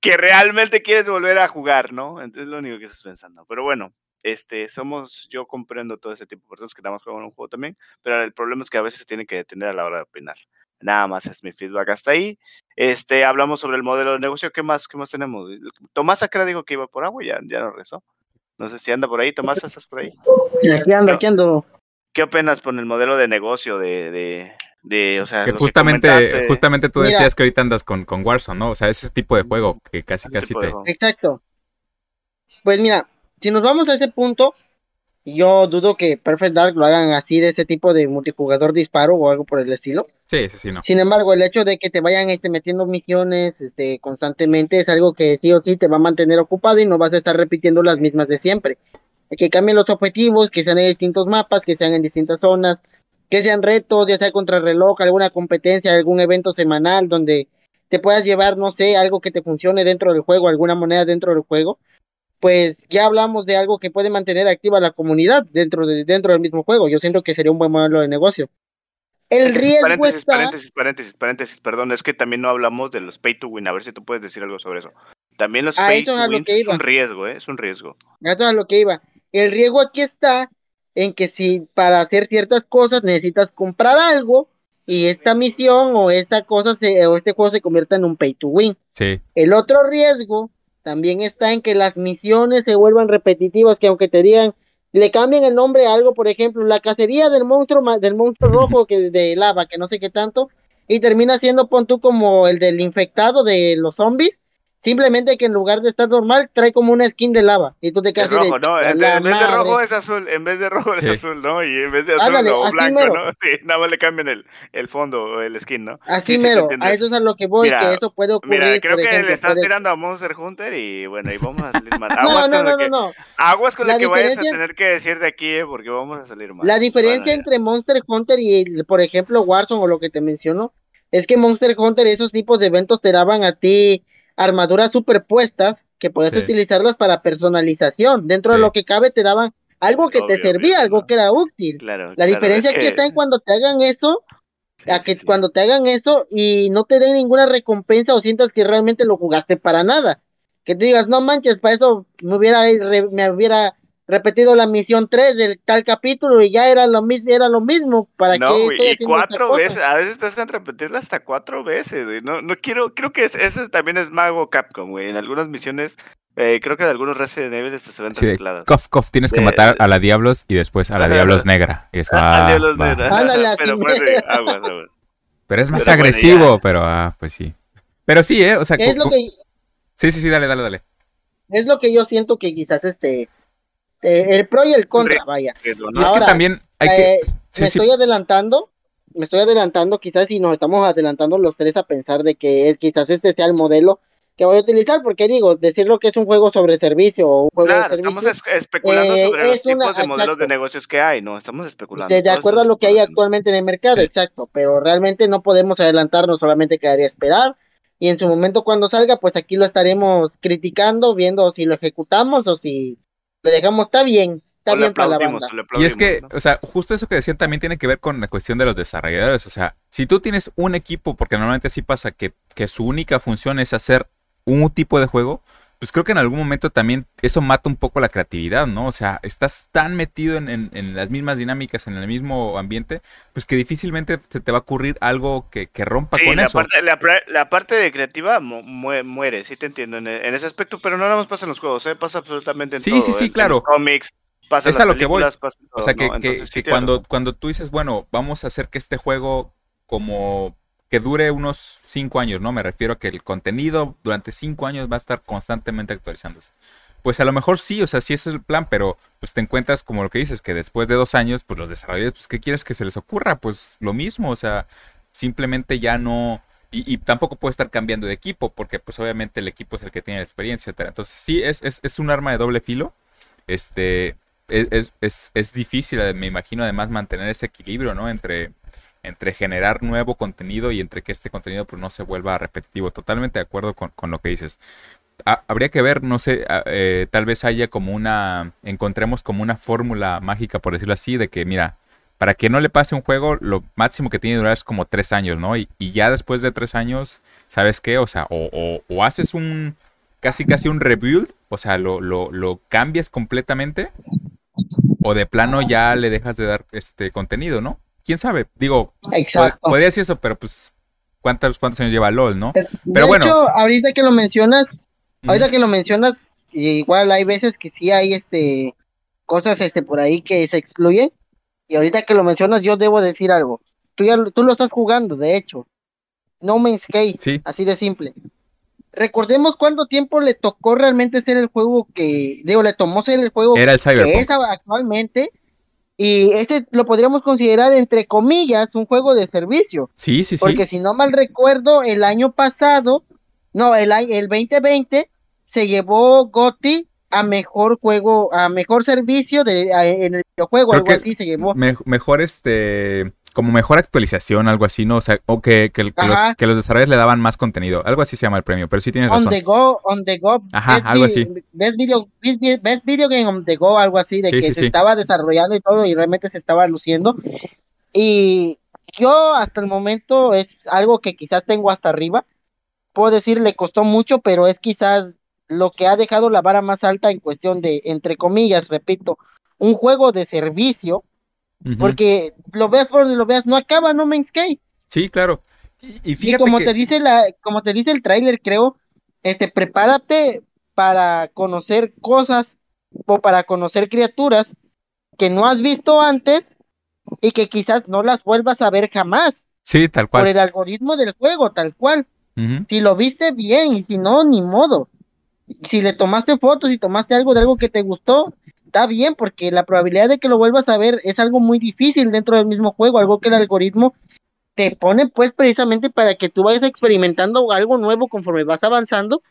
que realmente quieres volver a jugar, ¿no? Entonces es lo único que estás pensando. Pero bueno, este, somos, yo comprendo todo ese tipo de personas que nada más juegan un juego también, pero el problema es que a veces se tiene que detener a la hora de opinar. Nada más es mi feedback hasta ahí. Este, hablamos sobre el modelo de negocio. ¿Qué más? ¿Qué más tenemos? Tomás Acra dijo que iba por agua ya, ya no rezó. No sé si anda por ahí, Tomás, ¿estás por ahí? Aquí ando, aquí ando. ¿Qué opinas con el modelo de negocio de, de, de o sea, que justamente, justamente tú decías que ahorita andas con, con Warzone, ¿no? O sea, ese tipo de juego que casi, casi te... Exacto. Pues mira, si nos vamos a ese punto, yo dudo que Perfect Dark lo hagan así de ese tipo de multijugador disparo o algo por el estilo. Sí, sí, sí, no. Sin embargo, el hecho de que te vayan este, metiendo misiones este, constantemente es algo que sí o sí te va a mantener ocupado y no vas a estar repitiendo las mismas de siempre. que cambien los objetivos, que sean en distintos mapas, que sean en distintas zonas, que sean retos, ya sea contra el reloj, alguna competencia, algún evento semanal donde te puedas llevar, no sé, algo que te funcione dentro del juego, alguna moneda dentro del juego, pues ya hablamos de algo que puede mantener activa la comunidad dentro, de, dentro del mismo juego. Yo siento que sería un buen modelo de negocio. El riesgo paréntesis, está... paréntesis, paréntesis, paréntesis, perdón, es que también no hablamos de los pay to win, a ver si tú puedes decir algo sobre eso. También los ah, pay to win es un riesgo, ¿eh? es un riesgo. Eso es a lo que iba. El riesgo aquí está en que si para hacer ciertas cosas necesitas comprar algo y esta misión o esta cosa se, o este juego se convierta en un pay to win. Sí. El otro riesgo también está en que las misiones se vuelvan repetitivas, que aunque te digan, le cambien el nombre a algo, por ejemplo, la cacería del monstruo del monstruo rojo que de lava, que no sé qué tanto, y termina siendo pon tú como el del infectado de los zombies, Simplemente que en lugar de estar normal, trae como una skin de lava. Y tú te quedas rojo, no, en, vez de rojo es azul, en vez de rojo es azul, ¿no? Y en vez de azul o blanco, ¿no? Sí, nada más le cambian el, el fondo o el skin, ¿no? Así mero, a eso es a lo que voy, que eso puede ocurrir. Mira, creo que le estás tirando a Monster Hunter y bueno, y vamos a salir mal. Aguas no, no, no, no, no. Aguas con lo que vayas a tener que decir de aquí, ¿eh? porque vamos a salir mal. La diferencia entre Monster Hunter y, por ejemplo, Warzone o lo que te menciono, es que Monster Hunter, esos tipos de eventos te daban a ti armaduras superpuestas que puedes utilizarlas para personalización. Dentro de lo que cabe te daban algo que te servía, algo que era útil. la diferencia es que... está en cuando te hagan eso, a que cuando te hagan eso y no te den ninguna recompensa o sientas que realmente lo jugaste para nada. Que te digas, no manches, para eso me hubiera, me hubiera repetido la misión 3 del tal capítulo y ya era lo mismo, era lo mismo. ¿Para no, y cuatro veces, a veces te hacen repetirla hasta cuatro veces, güey. No, no quiero, creo que ese también es mago Capcom, güey. En algunas misiones, eh, creo que en algunos Resident Evil se ven sí, recicladas. Cof, cof, tienes que matar a la Diablos y después a la Diablos Negra. Y eso, a, ah, Diablos Negra. pero, pero es más agresivo, pero ah, pues sí. Pero sí, ¿eh? O sea, es lo que... Sí, sí, sí, dale, dale, dale. Es lo que yo siento que quizás este eh, el pro y el contra, vaya. Y es que también hay que... Eh, me estoy adelantando, me estoy adelantando quizás si nos estamos adelantando los tres a pensar de que quizás este sea el modelo que voy a utilizar, porque digo, decirlo que es un juego sobre servicio o un juego de servicio. Estamos especulando eh, sobre los tipos de modelos de negocios que hay, ¿no? Estamos especulando. De, acuerdo a lo que hay actualmente en el mercado, exacto, pero realmente no podemos adelantarnos, solamente quedaría esperar. Y en su momento cuando salga, pues aquí lo estaremos criticando, viendo si lo ejecutamos o si le dejamos, está bien, está bien para la banda. Y es que, o sea, justo eso que decían también tiene que ver con la cuestión de los desarrolladores. O sea, si tú tienes un equipo, porque normalmente así pasa, que, que su única función es hacer un tipo de juego, pues creo que en algún momento también eso mata un poco la creatividad, ¿no? O sea, estás tan metido en, las mismas dinámicas, en el mismo ambiente, pues que difícilmente se te va a ocurrir algo que, rompa con la eso. Parte, la, parte de creativa muere, sí te entiendo en, ese aspecto, pero no nada más pasa en los juegos, ¿eh? pasa absolutamente en sí, todo. Sí, sí, claro. cómics, pasa es a lo que voy. o sea, que, que cuando, cuando tú dices, bueno, vamos a hacer que este juego como que dure unos cinco años, ¿no? Me refiero a que el contenido durante cinco años va a estar constantemente actualizándose. Pues a lo mejor sí, o sea, sí ese es el plan, pero pues te encuentras como lo que dices, que después de dos años, pues los desarrolladores, pues ¿qué quieres que se les ocurra? Pues lo mismo, o sea, simplemente ya no... Y, tampoco puede estar cambiando de equipo, porque pues obviamente el equipo es el que tiene la experiencia, etc. Entonces sí, es, es, es un arma de doble filo. Este, es, es, es, difícil, me imagino, además mantener ese equilibrio, ¿no? Entre entre generar nuevo contenido y entre que este contenido pues, no se vuelva repetitivo. Totalmente de acuerdo con, lo que dices. habría que ver, no sé, eh, tal vez haya como una, encontremos como una fórmula mágica, por decirlo así, de que, mira, para que no le pase un juego, lo máximo que tiene que durar es como tres años, ¿no? Y, ya después de tres años, ¿sabes qué? O sea, o, o, haces un, casi casi un rebuild, o sea, lo, lo, lo cambias completamente, o de plano ya le dejas de dar este contenido, ¿no? Quién sabe, digo, podría decir eso, pero pues, ¿cuántos, cuántos años lleva LOL, no? pero bueno. hecho, ahorita que lo mencionas, ahorita que lo mencionas, igual hay veces que sí hay este cosas este por ahí que se excluyen. Y ahorita que lo mencionas, yo debo decir algo. Tú ya tú lo estás jugando, de hecho. No Man's Sky, así de simple. Recordemos cuánto tiempo le tocó realmente ser el juego que, digo, le tomó ser el juego Era el que es actualmente y este lo podríamos considerar, entre comillas, un juego de servicio. Sí, sí, sí. Porque si no mal recuerdo, el año pasado, no, el, el 2020 se llevó Gotti a mejor juego, a mejor servicio de, en el videojuego, algo así se llevó. mejor este como mejor actualización, algo así, ¿no? O sea, o que, que, los, que, los, desarrolladores le daban más contenido. Algo así se llama el premio, pero sí tienes razón. On the go, on the go. Ajá, algo así. Best video, best video game on the go, algo así, de que se estaba desarrollando y todo y realmente se estaba luciendo. Y yo hasta el momento es algo que quizás tengo hasta arriba. Puedo decir, le costó mucho, pero es quizás lo que ha dejado la vara más alta en cuestión de, entre comillas, repito, un juego de servicio porque lo veas por donde lo veas, no acaba No Man's Sky. Sí, claro. Y, fíjate como te dice la, como te dice el tráiler, creo, este, prepárate para conocer cosas o para conocer criaturas que no has visto antes y que quizás no las vuelvas a ver jamás. Sí, tal cual. Por el algoritmo del juego, tal cual. Si lo viste bien y si no, ni modo. Si le tomaste fotos y tomaste algo de algo que te gustó, está bien, porque la probabilidad de que lo vuelvas a ver es algo muy difícil dentro del mismo juego, algo que el algoritmo te pone pues precisamente para que tú vayas experimentando algo nuevo conforme vas avanzando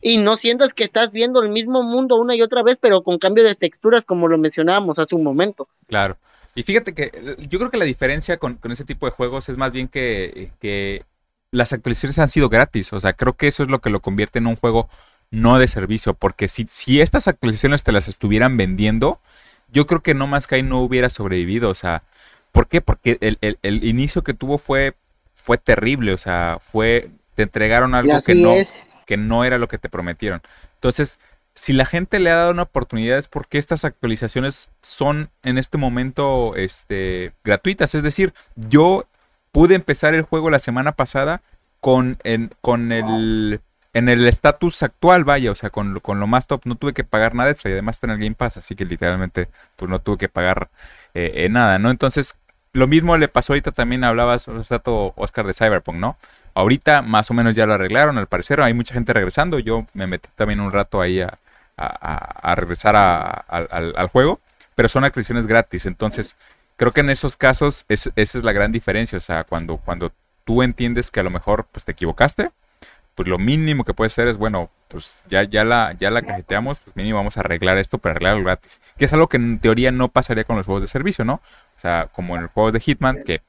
y no sientas que estás viendo el mismo mundo una y otra vez, pero con cambio de texturas como lo mencionábamos hace un momento. Claro. Y fíjate que yo creo que la diferencia con, ese tipo de juegos es más bien que, que las actualizaciones han sido gratis. O sea, creo que eso es lo que lo convierte en un juego no de servicio, porque si, si estas actualizaciones te las estuvieran vendiendo, yo creo que No Más Sky no hubiera sobrevivido, o sea, ¿por qué? Porque el, inicio que tuvo fue, fue terrible, o sea, fue, te entregaron algo que no, que no era lo que te prometieron. Entonces, si la gente le ha dado una oportunidad es porque estas actualizaciones son en este momento este, gratuitas, es decir, yo pude empezar el juego la semana pasada con, con el en el estatus actual, vaya, o sea, con, con, lo más top no tuve que pagar nada extra y además está en el Game Pass, así que literalmente pues no tuve que pagar eh, nada, ¿no? Entonces, lo mismo le pasó ahorita también, hablabas, dato Oscar de Cyberpunk, ¿no? Ahorita más o menos ya lo arreglaron, al parecer hay mucha gente regresando, yo me metí también un rato ahí a, a, regresar al, juego, pero son actualizaciones gratis, entonces creo que en esos casos esa es la gran diferencia, o sea, cuando, cuando tú entiendes que a lo mejor pues te equivocaste, pues lo mínimo que puede ser es, bueno, pues ya, ya, la, ya la cajeteamos, pues mínimo vamos a arreglar esto para arreglarlo gratis. Que es algo que en teoría no pasaría con los juegos de servicio, ¿no? O sea, como en el juego de Hitman, que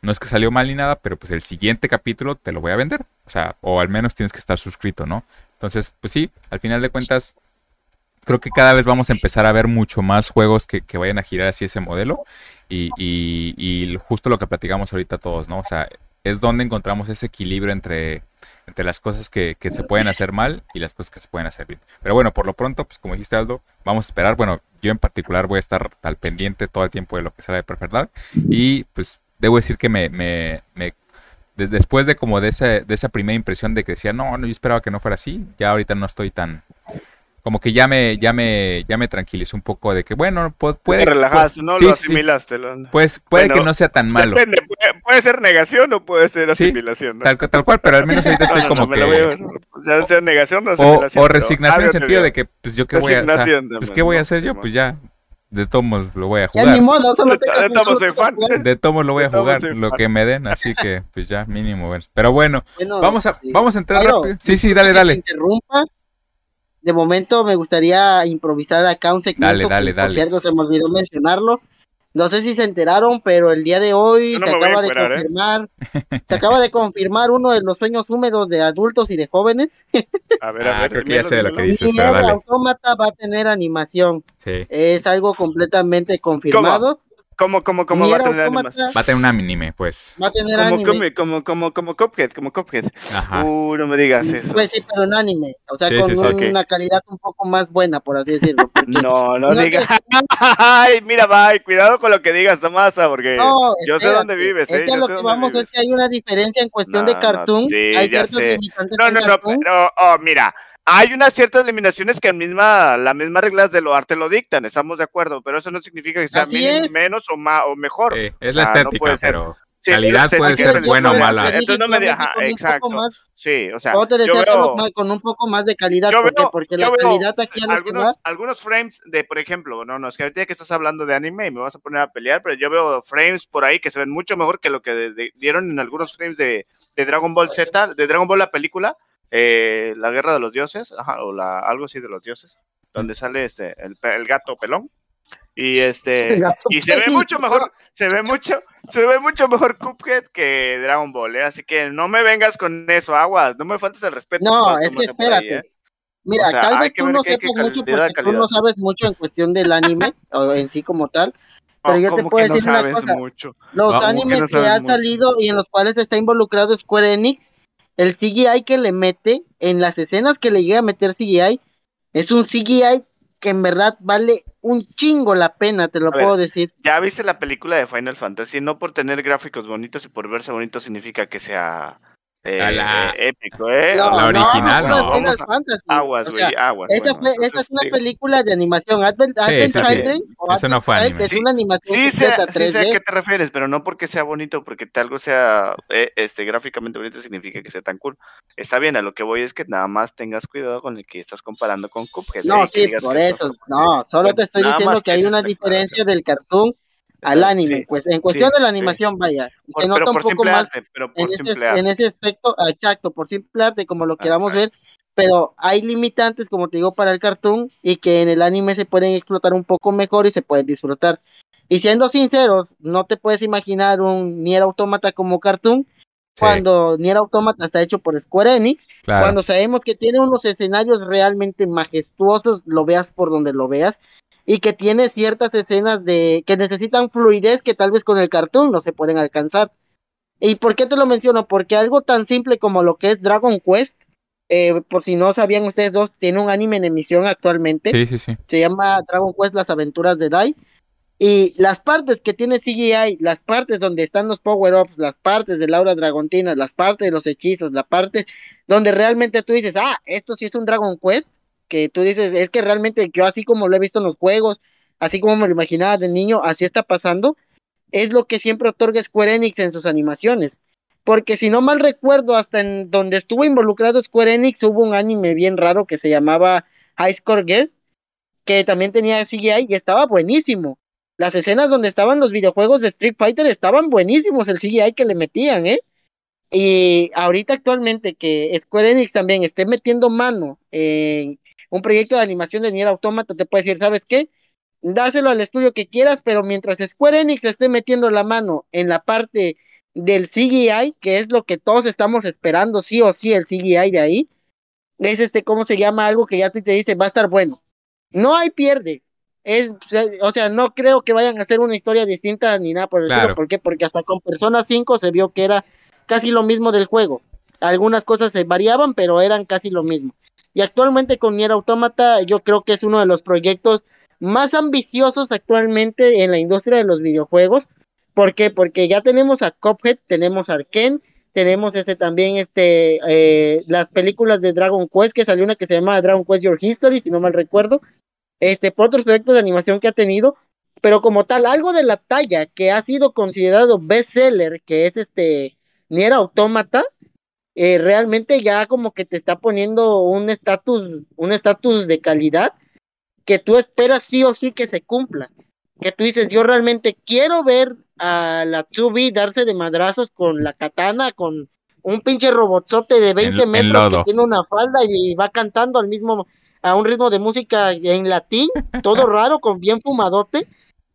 no es que salió mal ni nada, pero pues el siguiente capítulo te lo voy a vender. O sea, o al menos tienes que estar suscrito, ¿no? Entonces, pues sí, al final de cuentas, creo que cada vez vamos a empezar a ver mucho más juegos que, que vayan a girar así ese modelo. Y, y, y, justo lo que platicamos ahorita todos, ¿no? O sea, es donde encontramos ese equilibrio entre entre las cosas que, se pueden hacer mal y las cosas que se pueden hacer bien. Pero bueno, por lo pronto, pues como dijiste Aldo, vamos a esperar. Bueno, yo en particular voy a estar al pendiente todo el tiempo de lo que será de Perfect. Y pues debo decir que me, me, me después de como de, esa, de esa primera impresión de que decía, no, no, yo esperaba que no fuera así, ya ahorita no estoy tan, como que ya me, ya me, ya me tranquilizó un poco de que, bueno, puede... Te relajaste, ¿no? lo asimilaste. Pues puede que no sea tan malo. Depende, puede, ser negación o puede ser asimilación. tal, tal, cual, pero al menos ahorita estoy como que... o sea, sea negación o asimilación. O, resignación en el sentido de que, pues yo qué voy a... hacer. pues qué voy a hacer yo, pues ya, de tomos lo voy a jugar. Ya ni modo, solo de, de tomos soy fan. De tomos lo voy a jugar, lo que me den, así que pues ya mínimo. Pero bueno, vamos a vamos a entrar rápido. Sí, sí, dale, dale. Interrumpa de momento me gustaría improvisar acá un segmento. Dale, dale, por si algo se me olvidó mencionarlo. No sé si se enteraron, pero el día de hoy se acaba de ¿eh? confirmar, se acaba de confirmar uno de los sueños húmedos de adultos y de jóvenes. A ver, a ah, ver, creo que ya sé lo que dices, pero dale. Autómata va a tener animación. Sí. Es algo completamente confirmado. ¿Cómo, cómo, cómo va a tener animación? Va a tener un anime, pues. Va a tener como, anime. Como, como, como, Cuphead, como Cuphead. Ajá. Uh, no me digas eso. Pues sí, pero en anime. O sea, con una calidad un poco más buena, por así decirlo. No, no, digas. Ay, mira, bye, cuidado con lo que digas, Tomasa, porque no, yo sé dónde vives. Es que lo que vamos es que hay una diferencia en cuestión de cartoon. No, sí, hay ciertos limitantes no, no, no, pero, oh, mira, hay unas ciertas eliminaciones que misma, las mismas reglas de lo arte lo dictan, estamos de acuerdo, pero eso no significa que sea menos o, más, o mejor. es la estética, pero calidad puede ser buena o mala. Entonces no me deja, exacto. sí, o sea, yo veo, con un poco más de calidad, porque la calidad aquí algunos, algunos frames de, por ejemplo, no, no, es que ahorita que estás hablando de anime y me vas a poner a pelear, pero yo veo frames por ahí que se ven mucho mejor que lo que dieron en algunos frames de, de Dragon Ball Z, de Dragon Ball la película, eh, la guerra de los dioses, o la, algo así de los dioses. donde sale este el, el gato pelón. Y este y se ve mucho mejor, se ve mucho, se ve mucho mejor Cuphead que Dragon Ball, ¿eh? así que no me vengas con eso, aguas, no me faltes el respeto. No, es que espérate. ¿eh? Mira, tal vez tú no sepas mucho porque tú no sabes mucho en cuestión del anime o en sí como tal. Pero yo te puedo decir una cosa. Los animes que, han salido y en los cuales está involucrado Square Enix, el CGI que le mete en las escenas que le llega a meter CGI es un CGI que en verdad vale un chingo la pena, te lo puedo decir. Ya viste la película de Final Fantasy, no por tener gráficos bonitos y por verse bonito significa que sea eh, la... épico, ¿eh? la original, no. no. Aguas, güey, aguas. Esa, fue, esa es una película de animación. Advent, sí, Advent sí, Children, sí. Eso no fue anime. Es una animación sí, sea, 3D. sí sé a qué te refieres, pero no porque sea bonito, porque algo sea eh, este, gráficamente bonito significa que sea tan cool. Está bien, a lo que voy es que nada más tengas cuidado con el que estás comparando con Cuphead. No, ¿eh? sí, por eso. No, solo te estoy diciendo que hay una diferencia del cartoon al anime, pues en cuestión de la animación, vaya, se nota un poco más en, ese, en, ese, aspecto, ah, exacto, por simple arte, como lo queramos ver, pero hay limitantes, como te digo, para el cartoon y que en el anime se pueden explotar un poco mejor y se pueden disfrutar. Y siendo sinceros, no te puedes imaginar un Nier Automata como cartoon cuando Nier Automata está hecho por Square Enix, cuando sabemos que tiene unos escenarios realmente majestuosos, lo veas por donde lo veas, y que tiene ciertas escenas de que necesitan fluidez que tal vez con el cartoon no se pueden alcanzar. ¿Y por qué te lo menciono? Porque algo tan simple como lo que es Dragon Quest, eh, por si no sabían ustedes dos, tiene un anime en emisión actualmente. Sí, sí, sí. Se llama Dragon Quest Las Aventuras de Dai. Y las partes que tiene CGI, las partes donde están los power-ups, las partes de Laura Dragontina, las partes de los hechizos, la parte donde realmente tú dices, ah, esto sí es un Dragon Quest, que tú dices, es que realmente yo así como lo he visto en los juegos, así como me lo imaginaba de niño, así está pasando, es lo que siempre otorga Square Enix en sus animaciones. Porque si no mal recuerdo, hasta en donde estuvo involucrado Square Enix hubo un anime bien raro que se llamaba High Score Girl, que también tenía CGI y estaba buenísimo. Las escenas donde estaban los videojuegos de Street Fighter estaban buenísimos, el CGI que le metían, ¿eh? Y ahorita actualmente que Square Enix también esté metiendo mano en, un proyecto de animación de Nier Automata te puede decir, ¿sabes qué? Dáselo al estudio que quieras, pero mientras Square Enix esté metiendo la mano en la parte del CGI, que es lo que todos estamos esperando, sí o sí, el CGI de ahí, es este, ¿cómo se llama? Algo que ya te, te dice, va a estar bueno. No hay pierde. Es, o sea, no creo que vayan a hacer una historia distinta ni nada por el estilo. ¿Por qué? Porque hasta con Persona 5 se vio que era casi lo mismo del juego. Algunas cosas se variaban, pero eran casi lo mismo. Y actualmente con Nier Automata yo creo que es uno de los proyectos más ambiciosos actualmente en la industria de los videojuegos. ¿Por qué? Porque ya tenemos a Cuphead, tenemos a Arkane, tenemos este también este eh, las películas de Dragon Quest, que salió una que se llama Dragon Quest Your History, si no mal recuerdo, este, por otros proyectos de animación que ha tenido, pero como tal, algo de la talla que ha sido considerado bestseller, que es este Nier Automata, eh, realmente ya como que te está poniendo un estatus, un estatus de calidad que tú esperas sí o sí que se cumpla. Que tú dices, yo realmente quiero ver a la Tsubi darse de madrazos con la katana, con un pinche robotzote de 20 metros que tiene una falda y va cantando al mismo, a un ritmo de música en latín, todo raro, con bien fumadote,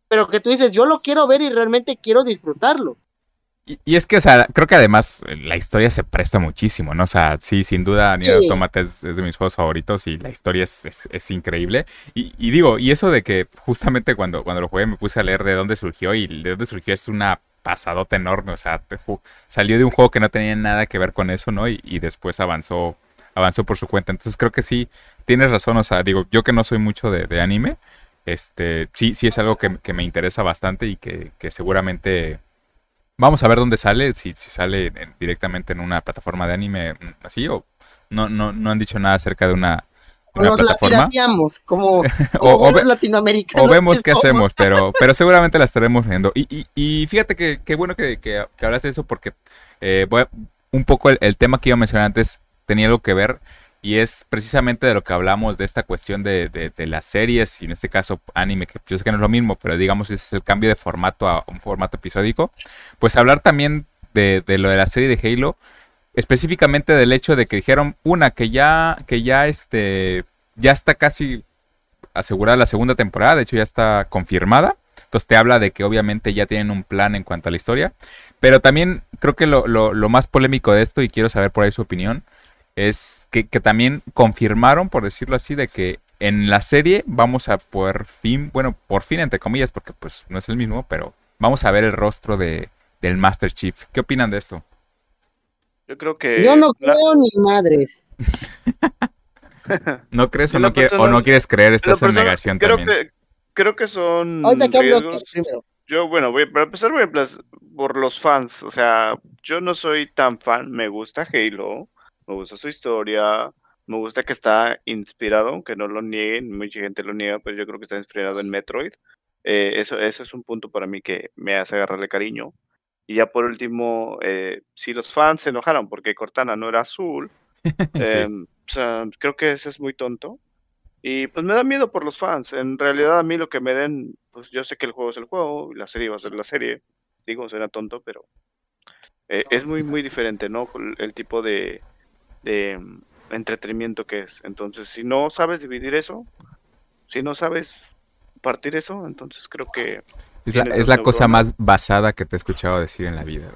pero que tú dices, yo lo quiero ver y realmente quiero disfrutarlo. Y, es que, o sea, creo que además eh, la historia se presta muchísimo, ¿no? O sea, sí, sin duda, Nier Automata es, de mis juegos favoritos y la historia es, es, increíble. Y, digo, y eso de que justamente cuando, cuando lo jugué me puse a leer de dónde surgió y de dónde surgió es una pasadota enorme, o sea, salió de un juego que no tenía nada que ver con eso, ¿no? Y, después avanzó, avanzó por su cuenta. Entonces creo que sí, tienes razón, o sea, digo, yo que no soy mucho de, anime, este, sí, sí es algo que, que me interesa bastante y que, que seguramente Vamos a ver dónde sale, si, si sale directamente en una plataforma de anime mm, así o no, no, no han dicho nada acerca de una, una Nos plataforma. La como, o, o, vemos qué hacemos, pero, pero seguramente la estaremos viendo. Y, y, y fíjate que, qué bueno que, que, que, hablas de eso porque eh, voy un poco el, el, tema que iba a mencionar antes tenía algo que ver y es precisamente de lo que hablamos de esta cuestión de, de, las series, y en este caso anime, que yo sé que no es lo mismo, pero digamos es el cambio de formato a un formato episódico, pues hablar también de, de lo de la serie de Halo, específicamente del hecho de que dijeron una que ya, que ya este, ya está casi asegurada la segunda temporada, de hecho ya está confirmada. Entonces te habla de que obviamente ya tienen un plan en cuanto a la historia. Pero también creo que lo, lo, más polémico de esto, y quiero saber por ahí su opinión, es que, que, también confirmaron, por decirlo así, de que en la serie vamos a por fin, bueno, por fin entre comillas, porque pues no es el mismo, pero vamos a ver el rostro de, del Master Chief. ¿Qué opinan de esto? Yo creo que... Yo no creo ni madres. ¿No crees o no, o no, quieres creer? Estás en negación creo también. Que, creo que son Yo, bueno, voy, para empezar voy a por los fans. O sea, yo no soy tan fan. Me gusta Halo. Me gusta su historia. Me gusta que está inspirado, aunque no lo nieguen. Mucha gente lo niega, pero yo creo que está inspirado en Metroid. Eh, eso, eso es un punto para mí que me hace agarrarle cariño. Y ya por último, eh, si los fans se enojaron porque Cortana no era azul, em, o sea, creo que eso es muy tonto. Y pues me da miedo por los fans. En realidad a mí lo que me den, pues yo sé que el juego es el juego y la serie va a ser la serie. Digo, suena tonto, pero eh, es muy, muy diferente, ¿no? El tipo de, de em, entretenimiento que es. Entonces, si no sabes dividir eso, si no sabes partir eso, entonces creo que es la, cosa más basada que te he escuchado decir en la vida.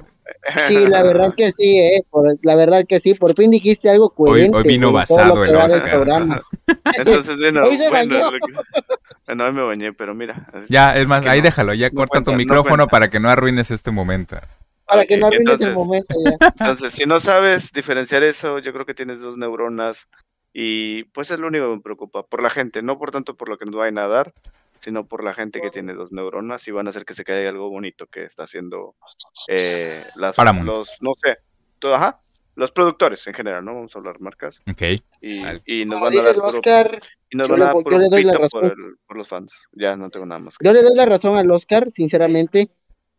Sí, la verdad que sí, eh, la verdad que sí, por fin dijiste algo coherente. Hoy, vino basado el Oscar. Entonces, bueno, hoy se bueno, no hoy me bañé, pero mira. Ya, es más, ahí déjalo, ya corta tu micrófono para que no arruines este momento. Para que no arruines el momento ya. Entonces, si no sabes diferenciar eso, yo creo que tienes dos neuronas y pues es lo único que me preocupa, por la gente, no por tanto por lo que nos vayan a dar, sino por la gente que tiene dos neuronas y van a hacer que se caiga algo bonito que está haciendo eh, las, los, no sé, todo, ajá, los productores en general, ¿no? Vamos a hablar marcas. Ok. Y, nos van a dar Oscar, y nos van a dar yo le doy la razón. Por, los fans. Ya no tengo nada más. yo le doy la razón al Oscar, sinceramente.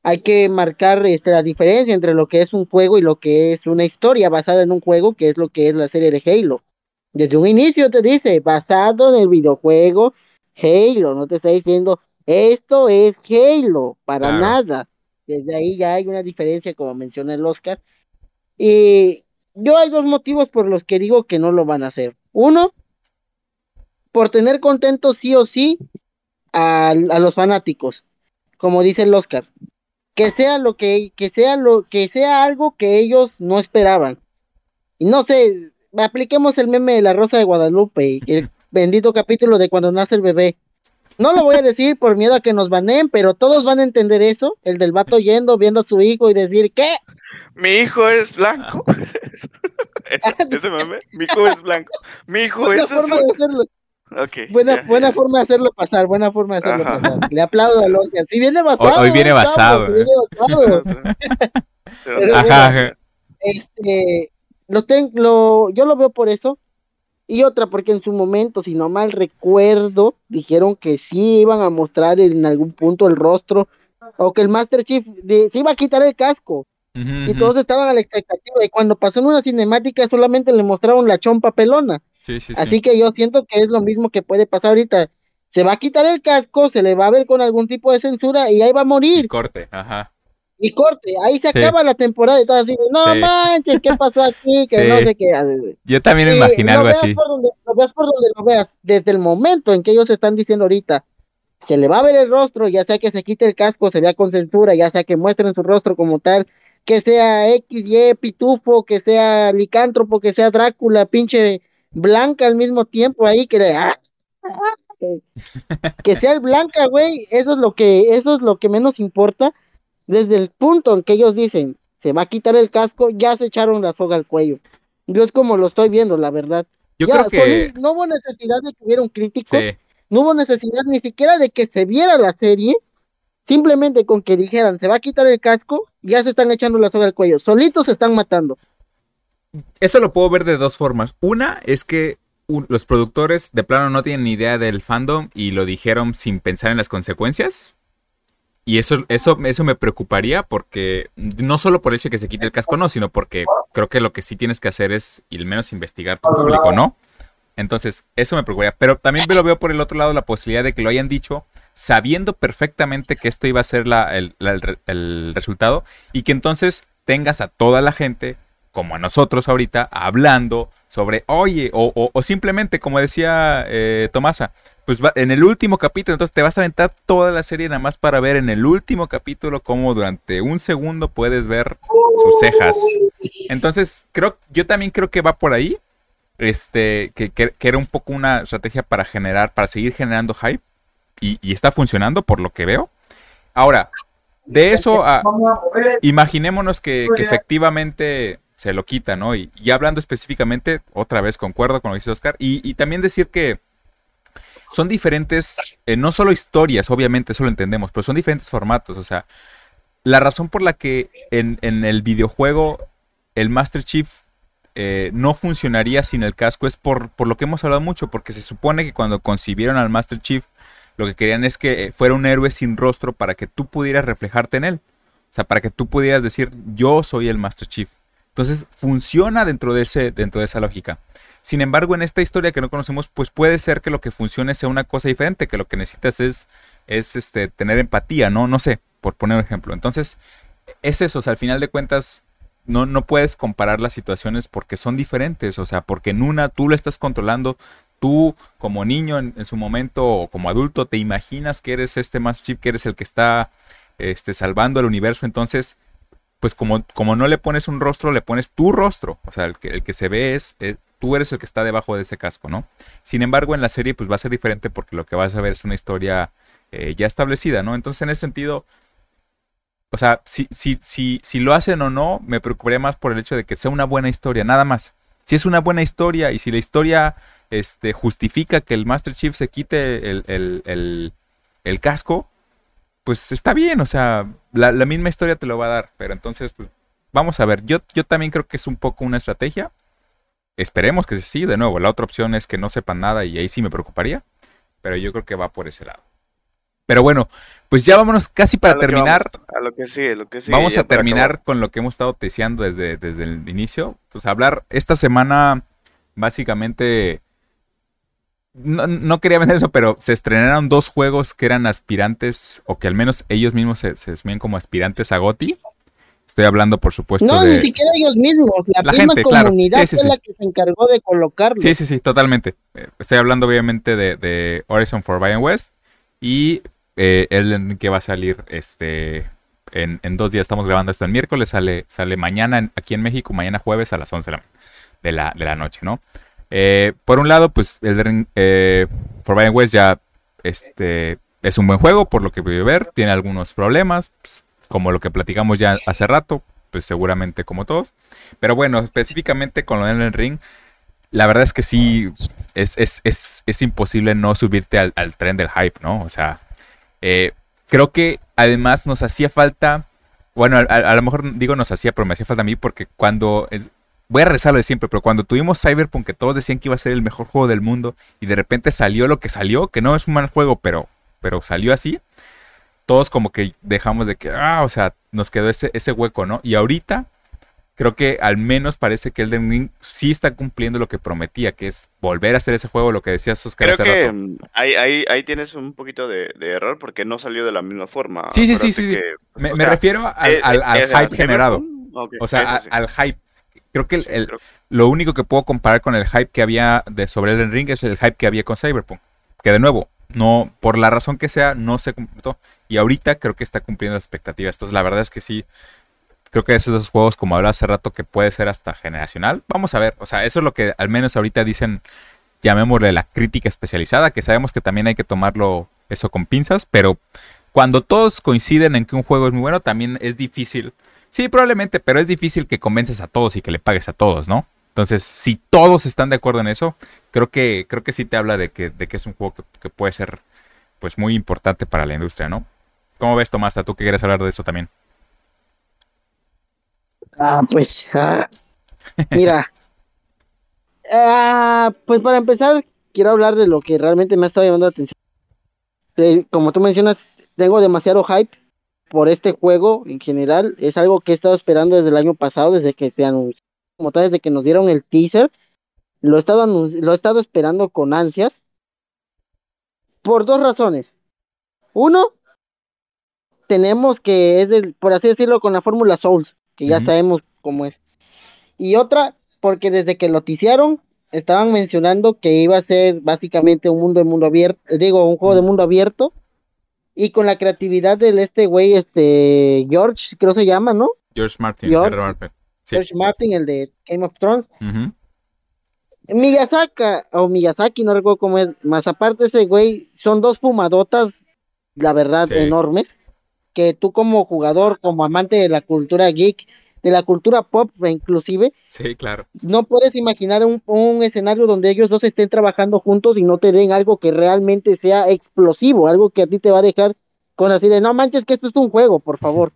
Hay que marcar este, la diferencia entre lo que es un juego y lo que es una historia basada en un juego, que es lo que es la serie de Halo. Desde un inicio te dice, basado en el videojuego Halo, no te está diciendo esto es Halo, para nada. Desde ahí ya hay una diferencia, como menciona el Oscar. Y yo hay dos motivos por los que digo que no lo van a hacer. Uno, por tener contento sí o sí a, los fanáticos, como dice el Oscar. Que sea lo que, que sea lo, que sea algo que ellos no esperaban. Y no sé, apliquemos el meme de la Rosa de Guadalupe, el bendito capítulo de cuando nace el bebé. No lo voy a decir por miedo a que nos baneen, pero todos van a entender eso. El del vato yendo, viendo a su hijo y decir, ¿qué? Mi hijo es blanco. ese, meme, mi hijo es blanco. Mi hijo es forma de hacerlo. Buena, buena forma de hacerlo pasar, buena forma de hacerlo pasar. Le aplaudo a los Si viene basado. Hoy, viene basado. ¿eh? ajá, Este, lo tengo, yo lo veo por eso. Y otra, porque en su momento, si no mal recuerdo, dijeron que sí iban a mostrar en algún punto el rostro, o que el Master Chief se iba a quitar el casco. y todos estaban a la expectativa. Y cuando pasó en una cinemática, solamente le mostraron la chompa pelona. Así que yo siento que es lo mismo que puede pasar ahorita. Se va a quitar el casco, se le va a ver con algún tipo de censura y ahí va a morir. corte, ajá y corte, ahí se acaba la temporada y todo así, no manches, ¿qué pasó aquí? Que no sé qué. Yo también imaginé algo así. lo veas por donde lo veas, desde el momento en que ellos están diciendo ahorita, se le va a ver el rostro, ya sea que se quite el casco, se vea con censura, ya sea que muestren su rostro como tal, que sea X, Y, Pitufo, que sea Licántropo, que sea Drácula, pinche Blanca al mismo tiempo ahí, que ah, que sea el Blanca, güey, eso es lo que, eso es lo que menos importa desde el punto en que ellos dicen se va a quitar el casco, ya se echaron la soga al cuello. Yo es como lo estoy viendo, la verdad. Yo creo que... no hubo necesidad de que hubiera un crítico, no hubo necesidad ni siquiera de que se viera la serie, simplemente con que dijeran se va a quitar el casco, ya se están echando la soga al cuello, solitos se están matando. Eso lo puedo ver de dos formas. Una es que los productores de plano no tienen ni idea del fandom y lo dijeron sin pensar en las consecuencias. Y eso, eso, eso me preocuparía porque no solo por el hecho de que se quite el casco, no, sino porque creo que lo que sí tienes que hacer es, al menos, investigar tu público, ¿no? Entonces, eso me preocuparía. Pero también lo veo por el otro lado la posibilidad de que lo hayan dicho sabiendo perfectamente que esto iba a ser el, el, resultado y que entonces tengas a toda la gente, como a nosotros ahorita, hablando sobre, oye, o, simplemente, como decía eh, Tomasa, pues va, en el último capítulo, entonces te vas a aventar toda la serie nada más para ver en el último capítulo cómo durante un segundo puedes ver sus cejas. Entonces, creo, yo también creo que va por ahí. Este, que, que, era un poco una estrategia para generar, para seguir generando hype. Y, y está funcionando por lo que veo. Ahora, de eso a, imaginémonos que, efectivamente se lo quita, ¿no? Y, hablando específicamente, otra vez concuerdo con lo que dice Oscar, y, también decir que son diferentes, eh, no solo historias, obviamente, eso lo entendemos, pero son diferentes formatos, o sea, la razón por la que en, el videojuego el Master Chief eh, no funcionaría sin el casco es por, por lo que hemos hablado mucho, porque se supone que cuando concibieron al Master Chief, lo que querían es que eh, fuera un héroe sin rostro para que tú pudieras reflejarte en él. O sea, para que tú pudieras decir, yo soy el Master Chief. Entonces, funciona dentro de, ese, dentro de esa lógica. Sin embargo, en esta historia que no conocemos, pues puede ser que lo que funcione sea una cosa diferente, que lo que necesitas es, es este, tener empatía, ¿no? No sé, por poner un ejemplo. Entonces, es eso, o sea, al final de cuentas, no, no puedes comparar las situaciones porque son diferentes, o sea, porque en una tú lo estás controlando, tú como niño en, su momento o como adulto te imaginas que eres este Master Chief, que eres el que está este, salvando el universo, entonces pues como, como no le pones un rostro, le pones tu rostro, o sea, el que, el que se ve es, eh, tú eres el que está debajo de ese casco, ¿no? Sin embargo, en la serie pues va a ser diferente porque lo que vas a ver es una historia eh, ya establecida, ¿no? Entonces en ese sentido... O sea, si, si, si, si lo hacen o no, me preocuparía más por el hecho de que sea una buena historia, nada más. Si es una buena historia y si la historia este, justifica que el Master Chief se quite el, casco, pues está bien, o sea, la, misma historia te lo va a dar, pero entonces, pues, vamos a ver, yo, yo también creo que es un poco una estrategia, esperemos que sí, de nuevo, la otra opción es que no sepan nada y ahí sí me preocuparía, pero yo creo que va por ese lado. Pero bueno, pues ya vámonos casi para terminar. Vamos, a lo que sigue, lo que Vamos a terminar con lo que hemos estado deseando desde, desde el inicio. Pues hablar esta semana, básicamente, no, quería vender eso, pero se estrenaron dos juegos que eran aspirantes, o que al menos ellos mismos se, se como aspirantes a GOTI. Estoy hablando, por supuesto, no, ni siquiera ellos mismos. La, misma comunidad fue la que se encargó de colocarlo. Sí, sí, sí, totalmente. Eh, estoy hablando, obviamente, de, de Horizon Forbidden West y eh, que va a salir este en, dos días. Estamos grabando esto el miércoles, sale, sale mañana aquí en México, mañana jueves a las 11 de la, de la noche, ¿no? Eh, por un lado, pues el eh, Forbidden West ya este, es un buen juego, por lo que voy a ver. Tiene algunos problemas, pues, como lo que platicamos ya hace rato, pues seguramente como todos. Pero bueno, específicamente con lo del Ring, la verdad es que sí, es, es, imposible no subirte al, tren del hype, ¿no? O sea, eh, creo que además nos hacía falta, bueno, a, a, lo mejor digo nos hacía, pero me hacía falta a mí porque cuando voy a rezarlo de siempre, pero cuando tuvimos Cyberpunk, que todos decían que iba a ser el mejor juego del mundo, y de repente salió lo que salió, que no es un mal juego, pero, pero salió así, todos como que dejamos de que, ah, o sea, nos quedó ese, ese hueco, ¿no? Y ahorita creo que al menos parece que Elden Ring sí está cumpliendo lo que prometía, que es volver a hacer ese juego, lo que decías Oscar. Creo que mm, ahí, ahí, ahí, tienes un poquito de, error porque no salió de la misma forma. Sí, sí, sí, sí. me, refiero al, eh, eh, hype generado. o sea, al hype creo que el, lo único que puedo comparar con el hype que había de sobre el Ring es el hype que había con Cyberpunk. Que de nuevo, no, por la razón que sea, no se completó. Y ahorita creo que está cumpliendo las expectativas. Entonces, la verdad es que sí, creo que esos dos juegos, como hablaba hace rato, que puede ser hasta generacional. Vamos a ver, o sea, eso es lo que al menos ahorita dicen, llamémosle la crítica especializada, que sabemos que también hay que tomarlo eso con pinzas, pero cuando todos coinciden en que un juego es muy bueno, también es difícil Sí, probablemente, pero es difícil que convences a todos y que le pagues a todos, ¿no? Entonces, si todos están de acuerdo en eso, creo que, creo que sí te habla de que, de que es un juego que, puede ser pues muy importante para la industria, ¿no? ¿Cómo ves, Tomás? ¿Tú qué quieres hablar de eso también? Ah, pues, ah, mira. Ah, pues para empezar, quiero hablar de lo que realmente me ha estado llamando la atención. Eh, como tú mencionas, tengo demasiado hype por este juego en general. Es algo que he estado esperando desde el año pasado, desde que se anunció, como tal, desde que nos dieron el teaser. Lo he estado, lo he estado esperando con ansias. Por dos razones. Uno, tenemos que es por así decirlo, con la fórmula Souls, que ya sabemos cómo es. Y otra, porque desde que lo ticiaron, estaban mencionando que iba a ser básicamente un mundo de mundo abierto, digo, un juego de mundo abierto, y con la creatividad del este güey, este, George, creo se llama, ¿no? George Martin. George, Martin. George Martin, el de Game of Thrones. Miyazaki, o Miyazaki, no recuerdo cómo es, más aparte ese güey, son dos fumadotas, la verdad, enormes, que tú como jugador, como amante de la cultura geek, de la cultura pop inclusive, sí, claro. no puedes imaginar un, un, escenario donde ellos dos estén trabajando juntos y no te den algo que realmente sea explosivo, algo que a ti te va a dejar con así de, no manches que esto es un juego, por favor.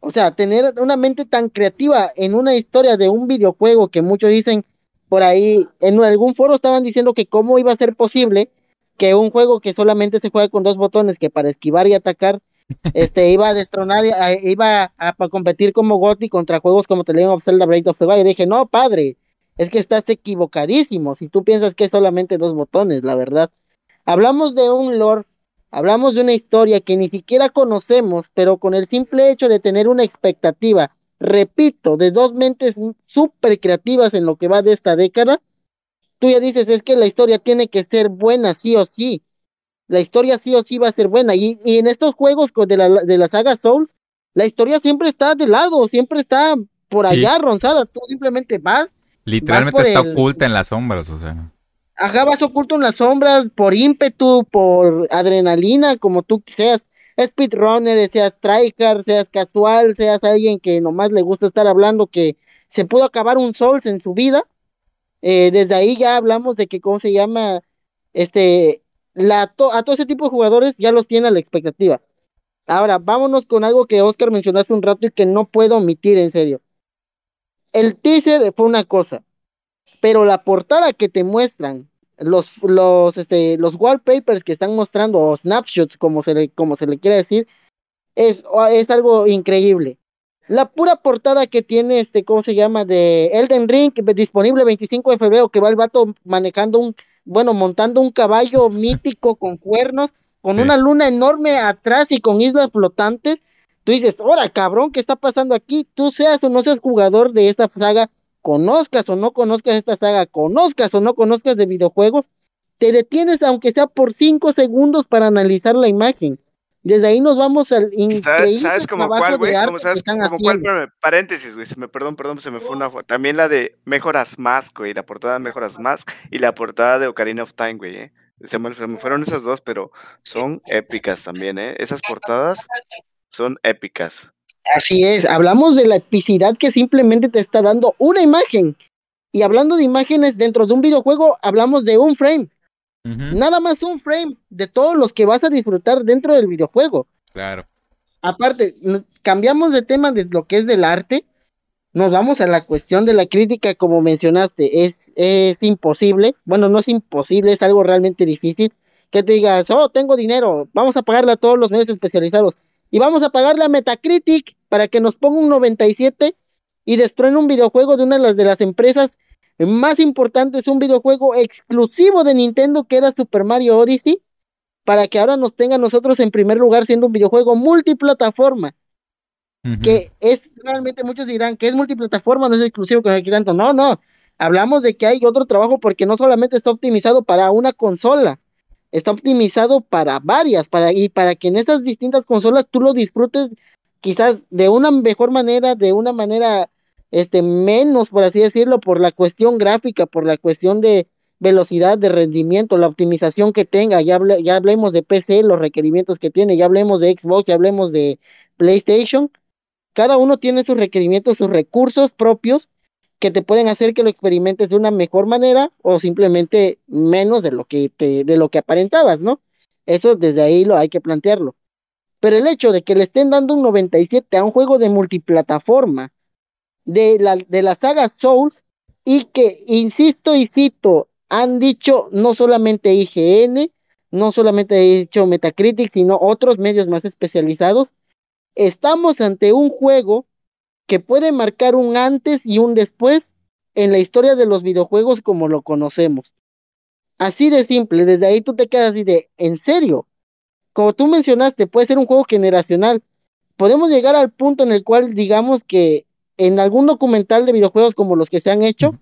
O sea, tener una mente tan creativa en una historia de un videojuego que muchos dicen por ahí, en algún foro estaban diciendo que cómo iba a ser posible que un juego que solamente se juega con dos botones, que para esquivar y atacar, este iba a destronar, iba a, competir como Gotti contra juegos como The Legend of Zelda Breath of the Wild. Y dije, no, padre, es que estás equivocadísimo si tú piensas que es solamente dos botones, la verdad. Hablamos de un lore, hablamos de una historia que ni siquiera conocemos, pero con el simple hecho de tener una expectativa, repito, de dos mentes súper creativas en lo que va de esta década, tú ya dices, es que la historia tiene que ser buena, sí o sí la historia sí o sí va a ser buena. Y, en estos juegos de la, de la saga Souls, la historia siempre está de lado, siempre está por allá ronzada. Tú simplemente vas. Literalmente está oculta en las sombras, o sea. Ajá, vas oculto en las sombras por ímpetu, por adrenalina, como tú seas speedrunner, seas tryhard, seas casual, seas alguien que nomás le gusta estar hablando que se pudo acabar un Souls en su vida. Eh, desde ahí ya hablamos de que, ¿cómo se llama? Este, la, a todo ese tipo de jugadores ya los tiene a la expectativa. Ahora, vámonos con algo que Oscar mencionó hace un rato y que no puedo omitir en serio. El teaser fue una cosa, pero la portada que te muestran, los, los, este, los wallpapers que están mostrando, o snapshots, como se le, como se le quiere decir, es, es algo increíble. La pura portada que tiene, este, ¿cómo se llama? De Elden Ring, disponible 25 de febrero, que va el vato manejando un bueno, montando un caballo mítico con cuernos, con una luna enorme atrás y con islas flotantes, tú dices, ahora cabrón, ¿qué está pasando aquí? Tú seas o no seas jugador de esta saga, conozcas o no conozcas esta saga, conozcas o no conozcas de videojuegos, te detienes aunque sea por cinco segundos para analizar la imagen. Desde ahí nos vamos al increíble ¿Sabes como cuál, güey? ¿Cómo sabes como cuál? paréntesis, güey. Se me, perdón, perdón, se me fue una. También la de Mejoras Más, güey. La portada de Mejoras Más y la portada de Ocarina of Time, güey. ¿eh? Se, me, fueron esas dos, pero son épicas también, ¿eh? Esas portadas son épicas. Así es. Hablamos de la epicidad que simplemente te está dando una imagen. Y hablando de imágenes dentro de un videojuego, hablamos de un frame. Nada más un frame de todos los que vas a disfrutar dentro del videojuego. Claro. Aparte, cambiamos de tema de lo que es del arte, nos vamos a la cuestión de la crítica, como mencionaste, es, es imposible, bueno, no es imposible, es algo realmente difícil, que te digas, oh, tengo dinero, vamos a pagarle a todos los medios especializados, y vamos a pagarle a Metacritic para que nos ponga un 97 y destruyen un videojuego de una de las, de las empresas más importante es un videojuego exclusivo de Nintendo que era Super Mario Odyssey, para que ahora nos tenga nosotros en primer lugar siendo un videojuego multiplataforma. Que es realmente muchos dirán que es multiplataforma, no es exclusivo con tanto. No, no. Hablamos de que hay otro trabajo porque no solamente está optimizado para una consola, está optimizado para varias, para, y para que en esas distintas consolas tú lo disfrutes quizás de una mejor manera, de una manera este, menos, por así decirlo, por la cuestión gráfica, por la cuestión de velocidad de rendimiento, la optimización que tenga, ya, ya hablemos de PC, los requerimientos que tiene, ya hablemos de Xbox, ya hablemos de PlayStation, cada uno tiene sus requerimientos, sus recursos propios que te pueden hacer que lo experimentes de una mejor manera o simplemente menos de lo que te, de lo que aparentabas, ¿no? Eso desde ahí lo hay que plantearlo. Pero el hecho de que le estén dando un 97 a un juego de multiplataforma, de la, de la saga Souls y que, insisto y cito, han dicho no solamente IGN, no solamente ha dicho Metacritic, sino otros medios más especializados, estamos ante un juego que puede marcar un antes y un después en la historia de los videojuegos como lo conocemos. Así de simple, desde ahí tú te quedas así de, en serio, como tú mencionaste, puede ser un juego generacional. Podemos llegar al punto en el cual digamos que en algún documental de videojuegos como los que se han hecho,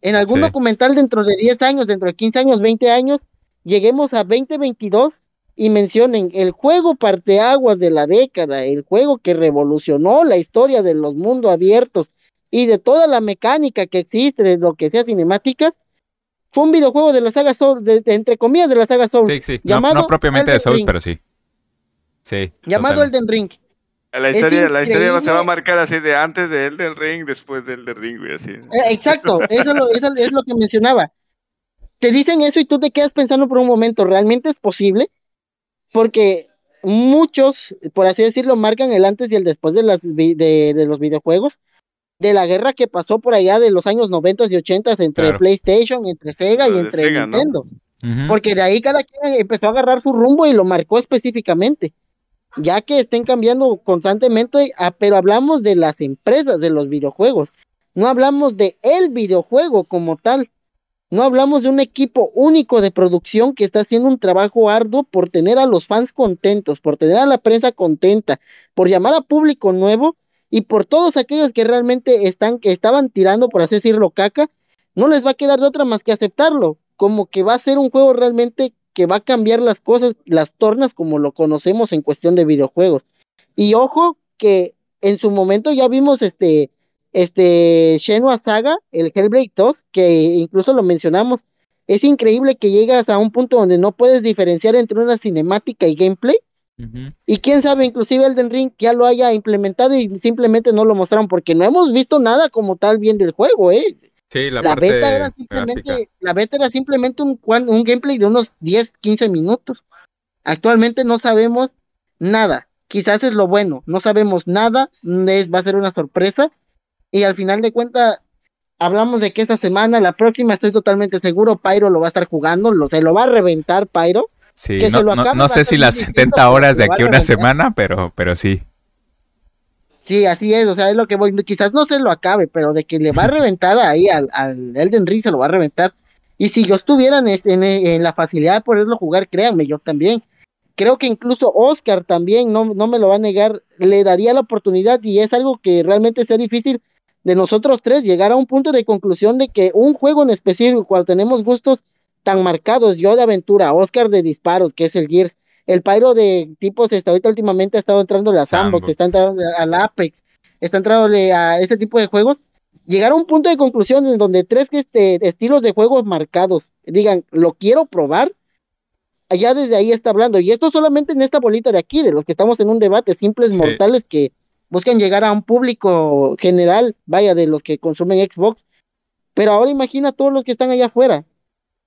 En algún documental dentro de 10 años, dentro de 15 años, 20 años, lleguemos a 2022 y mencionen el juego parteaguas de la década, el juego que revolucionó la historia de los mundos abiertos y de toda la mecánica que existe, de lo que sea cinemáticas, fue un videojuego de la saga Souls, de, entre comillas de la saga Souls. Sí, sí, llamado no, propiamente de Souls, pero sí. Sí. Llamado Elden Ring. La historia, la historia se va a marcar así de antes de Elden Ring, después de Elden Ring, güey, así. Eh, exacto, eso, eso es lo que mencionaba. Te dicen eso y tú te quedas pensando por un momento, ¿realmente es posible? Porque muchos, por así decirlo, marcan el antes y el después de, las, de, los videojuegos, de la guerra que pasó por allá de los años 90 y 80 entre PlayStation, entre Sega y entre Nintendo. Porque de ahí cada quien empezó a agarrar su rumbo y lo marcó específicamente ya que estén cambiando constantemente, ah, pero hablamos de las empresas de los videojuegos, no hablamos de el videojuego como tal, no hablamos de un equipo único de producción que está haciendo un trabajo arduo por tener a los fans contentos, por tener a la prensa contenta, por llamar a público nuevo y por todos aquellos que realmente están, que estaban tirando, por así decirlo, caca, no les va a quedar de otra más que aceptarlo, como que va a ser un juego realmente que va a cambiar las cosas, las tornas como lo conocemos en cuestión de videojuegos. Y ojo que en su momento ya vimos este, este Shenua Saga, el Hellblade 2, que incluso lo mencionamos. Es increíble que llegas a un punto donde no puedes diferenciar entre una cinemática y gameplay. Y quién sabe, inclusive Elden Ring ya lo haya implementado y simplemente no lo mostraron porque no hemos visto nada como tal bien del juego, ¿eh? La, beta era simplemente, la beta era simplemente un, un gameplay de unos 10, 15 minutos. Actualmente no sabemos nada. Quizás es lo bueno. No sabemos nada. Es, va a ser una sorpresa. Y al final de cuentas, hablamos de que esta semana, la próxima, estoy totalmente seguro, Pyro lo va a estar jugando. Lo, se lo va a reventar Pyro. Sí, no, sé si las 70 horas de aquí a una semana, pero, pero sí. Sí, así es, o sea, es lo que voy, quizás no se lo acabe, pero de que le va a reventar ahí al, al Elden Ring se lo va a reventar. Y si yo estuviera en, en, la facilidad de poderlo jugar, créanme, yo también. Creo que incluso Oscar también, no, no me lo va a negar, le daría la oportunidad y es algo que realmente sea difícil de nosotros tres llegar a un punto de conclusión de que un juego en específico, cuando tenemos gustos tan marcados, yo de aventura, Oscar de disparos, que es el Gears, el Pyro de tipos está ahorita últimamente ha estado entrando a la Sandbox, está entrando al Apex, está entrando a ese tipo de juegos. Llegar a un punto de conclusión en donde tres este, estilos de juegos marcados digan, lo quiero probar, allá desde ahí está hablando. Y esto solamente en esta bolita de aquí, de los que estamos en un debate, simples mortales que buscan llegar a un público general, vaya, de los que consumen Xbox. Pero ahora imagina todos los que están allá afuera.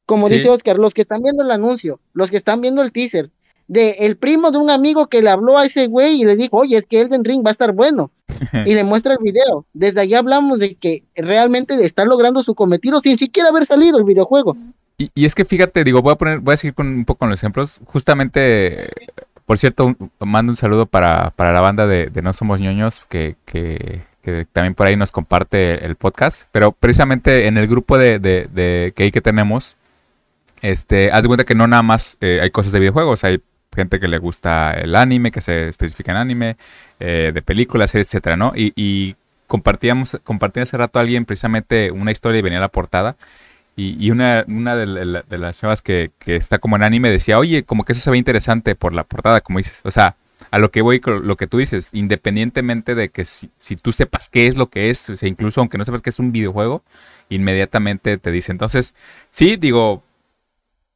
Como dice Oscar, los que están viendo el anuncio, los que están viendo el teaser, de el primo de un amigo que le habló a ese güey y le dijo, oye, es que Elden Ring va a estar bueno. y le muestra el video. Desde allá hablamos de que realmente está logrando su cometido sin siquiera haber salido el videojuego. Y, es que fíjate, digo, voy a poner, voy a seguir con un poco con los ejemplos. Justamente, por cierto, mando un saludo para, la banda de, No Somos ñoños, que, que, también por ahí nos comparte el podcast. Pero precisamente en el grupo de, de, que, que tenemos, este, haz de cuenta que no nada más eh, hay cosas de videojuegos, hay gente que le gusta el anime, que se especifica en anime, eh, de películas, etcétera, ¿no? Y, compartíamos, compartí hace rato a alguien precisamente una historia y venía la portada. Y, una, una de, las chavas que, está como en anime decía, oye, como que eso se ve interesante por la portada, como dices. O sea, a lo que voy, lo que tú dices, independientemente de que si, tú sepas qué es lo que es, o sea, incluso aunque no sepas que es un videojuego, inmediatamente te dice. Entonces, sí, digo,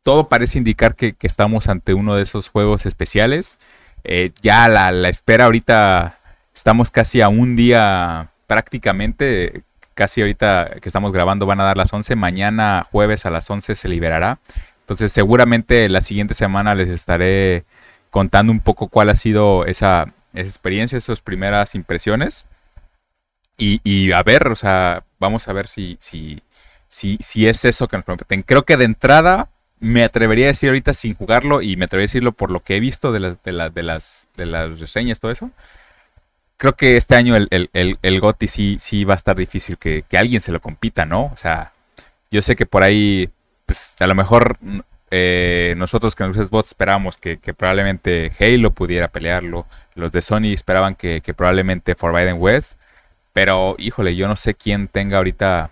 todo parece indicar que, estamos ante uno de esos juegos especiales. Eh, ya la, la, espera ahorita, estamos casi a un día prácticamente, casi ahorita que estamos grabando van a dar las 11, mañana jueves a las 11 se liberará. Entonces seguramente la siguiente semana les estaré contando un poco cuál ha sido esa, experiencia, esas primeras impresiones. Y, y, a ver, o sea, vamos a ver si, si, si, si es eso que nos prometen. Creo que de entrada me atrevería a decir ahorita sin jugarlo y me atrevería a decirlo por lo que he visto de, de, de, las, de las reseñas, todo eso. Creo que este año el, el, el, GOTI sí, sí va a estar difícil que, alguien se lo compita, ¿no? O sea, yo sé que por ahí, pues a lo mejor eh, nosotros que nos bots esperábamos que, probablemente Halo pudiera pelearlo. Los de Sony esperaban que, que probablemente Forbidden West. Pero, híjole, yo no sé quién tenga ahorita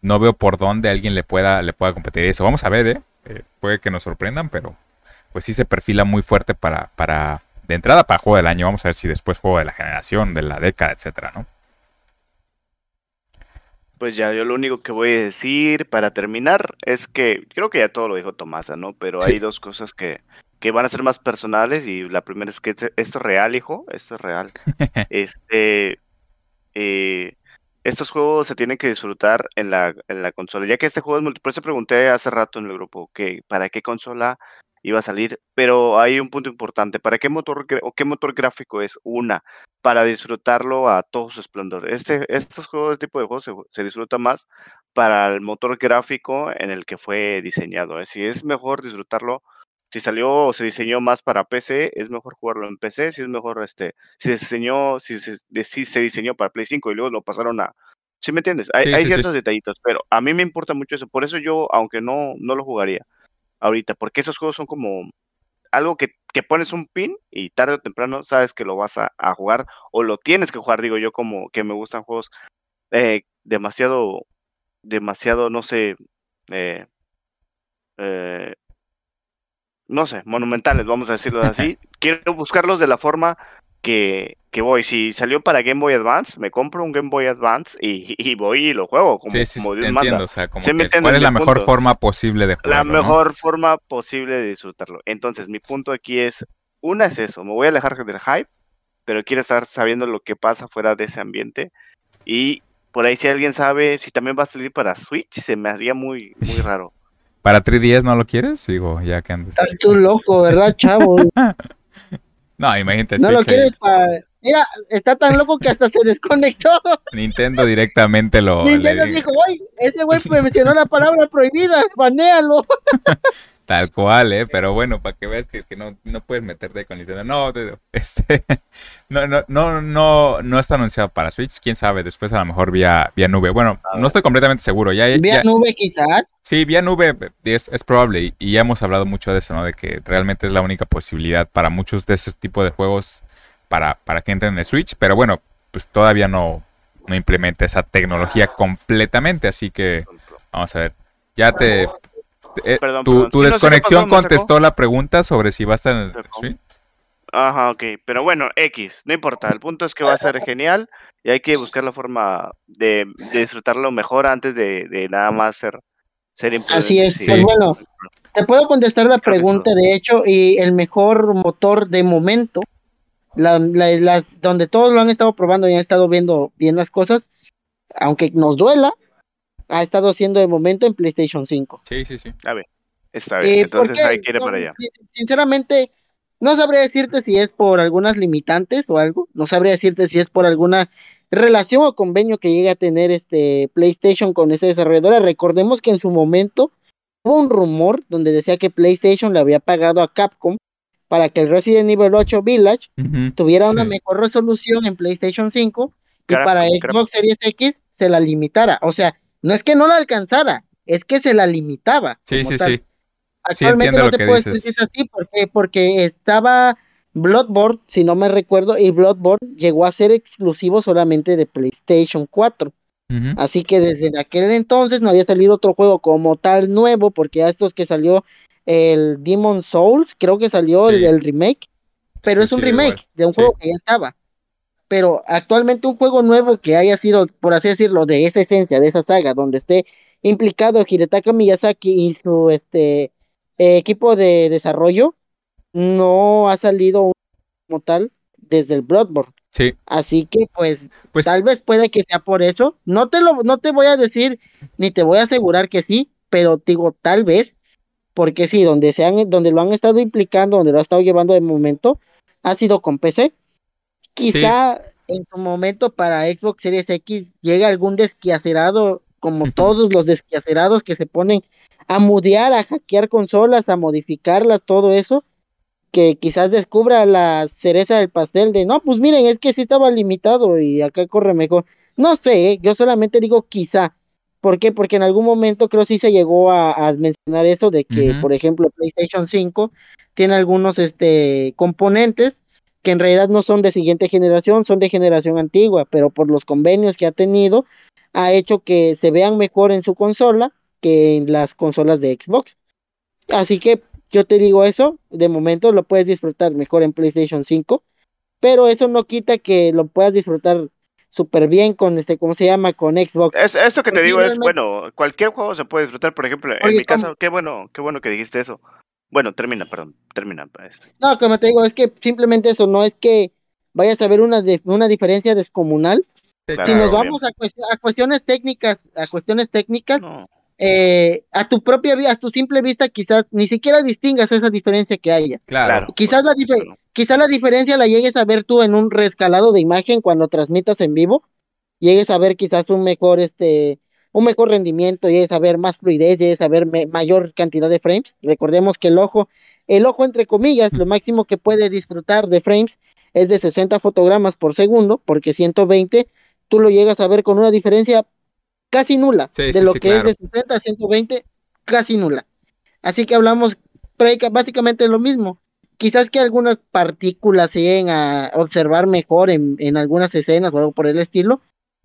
no veo por dónde alguien le pueda, le pueda competir eso. Vamos a ver, ¿eh? ¿eh? puede que nos sorprendan, pero pues sí se perfila muy fuerte para, para, de entrada para juego del año. Vamos a ver si después juego de la generación, de la década, etcétera, ¿no? Pues ya, yo lo único que voy a decir para terminar es que creo que ya todo lo dijo Tomasa, ¿no? Pero hay dos cosas que, que van a ser más personales y la primera es que esto es real, hijo, esto es real. este, eh, estos juegos se tienen que disfrutar en la, en la consola, ya que este juego es multi... Por eso pregunté hace rato en el grupo que para qué consola iba a salir, pero hay un punto importante, ¿para qué motor o qué motor gráfico es? Una, para disfrutarlo a todo su esplendor. Este, estos juegos, este tipo de juegos se, disfruta más para el motor gráfico en el que fue diseñado. Si es mejor disfrutarlo si salió o se diseñó más para PC, es mejor jugarlo en PC, si es mejor, este, si se diseñó, si se, si se diseñó para Play 5 y luego lo pasaron a... ¿Sí me entiendes? Hay, hay ciertos detallitos, pero a mí me importa mucho eso, por eso yo, aunque no, no lo jugaría ahorita, porque esos juegos son como algo que, que pones un pin y tarde o temprano sabes que lo vas a, a, jugar o lo tienes que jugar, digo yo, como que me gustan juegos eh, demasiado, demasiado, no sé, eh, eh, no sé, monumentales, vamos a decirlo así. Quiero buscarlos de la forma que, que, voy. Si salió para Game Boy Advance, me compro un Game Boy Advance y, y voy y lo juego. Como, sí, sí, entiendo. O sea, como ¿Cuál es la mejor forma posible de jugarlo? La mejor forma posible de disfrutarlo. Entonces, mi punto aquí es, una es eso, me voy a alejar del hype, pero quiero estar sabiendo lo que pasa fuera de ese ambiente. Y por ahí si alguien sabe si también va a salir para Switch, se me haría muy, muy raro. ¿Para 3DS no lo quieres? Digo, ya que andes. Estás tú loco, ¿verdad, chavo? no, imagínate. No lo quieres para. Mira, está tan loco que hasta se desconectó. Nintendo directamente lo. Nintendo dijo, oye, ese güey mencionó la palabra prohibida, banéalo. Tal cual, ¿eh? Pero bueno, para que veas que, no, no, puedes meterte con Nintendo. No, este, no, no, no, no, no está anunciado para Switch. Quién sabe, después a lo mejor vía, vía nube. Bueno, no estoy completamente seguro. Ya, vía nube quizás. Sí, vía nube es, es probable. Y, ya hemos hablado mucho de eso, ¿no? De que realmente es la única posibilidad para muchos de ese tipo de juegos para, para que entren en el Switch. Pero bueno, pues todavía no, no implementa esa tecnología completamente. Así que vamos a ver. Ya te eh, tu, desconexión contestó la pregunta sobre si va a estar en el Ajá, ok. Pero bueno, X, no importa. El punto es que va a ser genial y hay que buscar la forma de, disfrutarlo mejor antes de, nada más ser, ser Así es. Pues bueno, te puedo contestar la pregunta, de hecho, y el mejor motor de momento, la, donde todos lo han estado probando y han estado viendo bien las cosas, aunque nos duela, ha estado haciendo de momento en PlayStation 5. Sí, sí, sí. A ver, está bien. Eh, Entonces ahí quiere para allá. Sinceramente, no sabría decirte si es por algunas limitantes o algo. No sabría decirte si es por alguna relación o convenio que llegue a tener este PlayStation con esa desarrolladora. Recordemos que en su momento hubo un rumor donde decía que PlayStation le había pagado a Capcom para que el Resident Evil 8 Village tuviera una mejor resolución en PlayStation 5 y para Xbox Series X se la limitara. O sea, no es que no la alcanzara, es que se la limitaba. Sí, sí, sí. Actualmente no te puedo decir si es así porque, porque estaba Bloodborne, si no me recuerdo, y Bloodborne llegó a ser exclusivo solamente de PlayStation 4. Así que desde aquel entonces no había salido otro juego como tal nuevo, porque a estos que salió el Demon Souls, creo que salió el, remake, pero es un remake de un juego que ya estaba. Pero actualmente un juego nuevo que haya sido, por así decirlo, de esa esencia, de esa saga, donde esté implicado Hiretaka Miyazaki y su este equipo de desarrollo, no ha salido como tal desde el Bloodborne. Sí. Así que pues, pues, tal vez puede que sea por eso. No te lo, no te voy a decir, ni te voy a asegurar que sí, pero digo tal vez, porque sí, donde se han, donde lo han estado implicando, donde lo ha estado llevando de momento, ha sido con PC. Quizá en su momento para Xbox Series X llega algún desquiacerado, como todos los desquiacerados que se ponen a mudear, a hackear consolas, a modificarlas, todo eso, que quizás descubra la cereza del pastel de, no, pues miren, es que sí estaba limitado y acá corre mejor. No sé, yo solamente digo quizá. ¿Por qué? Porque en algún momento creo sí se llegó a, mencionar eso de que, por ejemplo, PlayStation 5 tiene algunos este, componentes que en realidad no son de siguiente generación, son de generación antigua, pero por los convenios que ha tenido, ha hecho que se vean mejor en su consola que en las consolas de Xbox. Así que yo te digo eso, de momento lo puedes disfrutar mejor en PlayStation 5, pero eso no quita que lo puedas disfrutar súper bien con este, ¿cómo se llama? Con Xbox. Es, esto que te digo es, bueno, cualquier juego se puede disfrutar, por ejemplo, en mi caso, qué bueno, qué bueno que dijiste eso. Bueno, termina, perdón, termina. No, como te digo, es que simplemente eso, no es que vayas a ver una, una diferencia descomunal. si nos vamos a, cuestiones técnicas, a cuestiones técnicas, eh, a tu propia vida, a tu simple vista, quizás ni siquiera distingas esa diferencia que haya. Claro. Quizás la, quizás la diferencia la llegues a ver tú en un rescalado de imagen cuando transmitas en vivo, llegues a ver quizás un mejor, este, un mejor rendimiento, y es saber más fluidez, y es saber mayor cantidad de frames. Recordemos que el ojo, el ojo entre comillas, lo máximo que puede disfrutar de frames es de 60 fotogramas por segundo, porque 120 tú lo llegas a ver con una diferencia casi nula de lo que es de 60 a 120, casi nula. Así que hablamos básicamente lo mismo. Quizás que algunas partículas se lleguen a observar mejor en, en algunas escenas o algo por el estilo,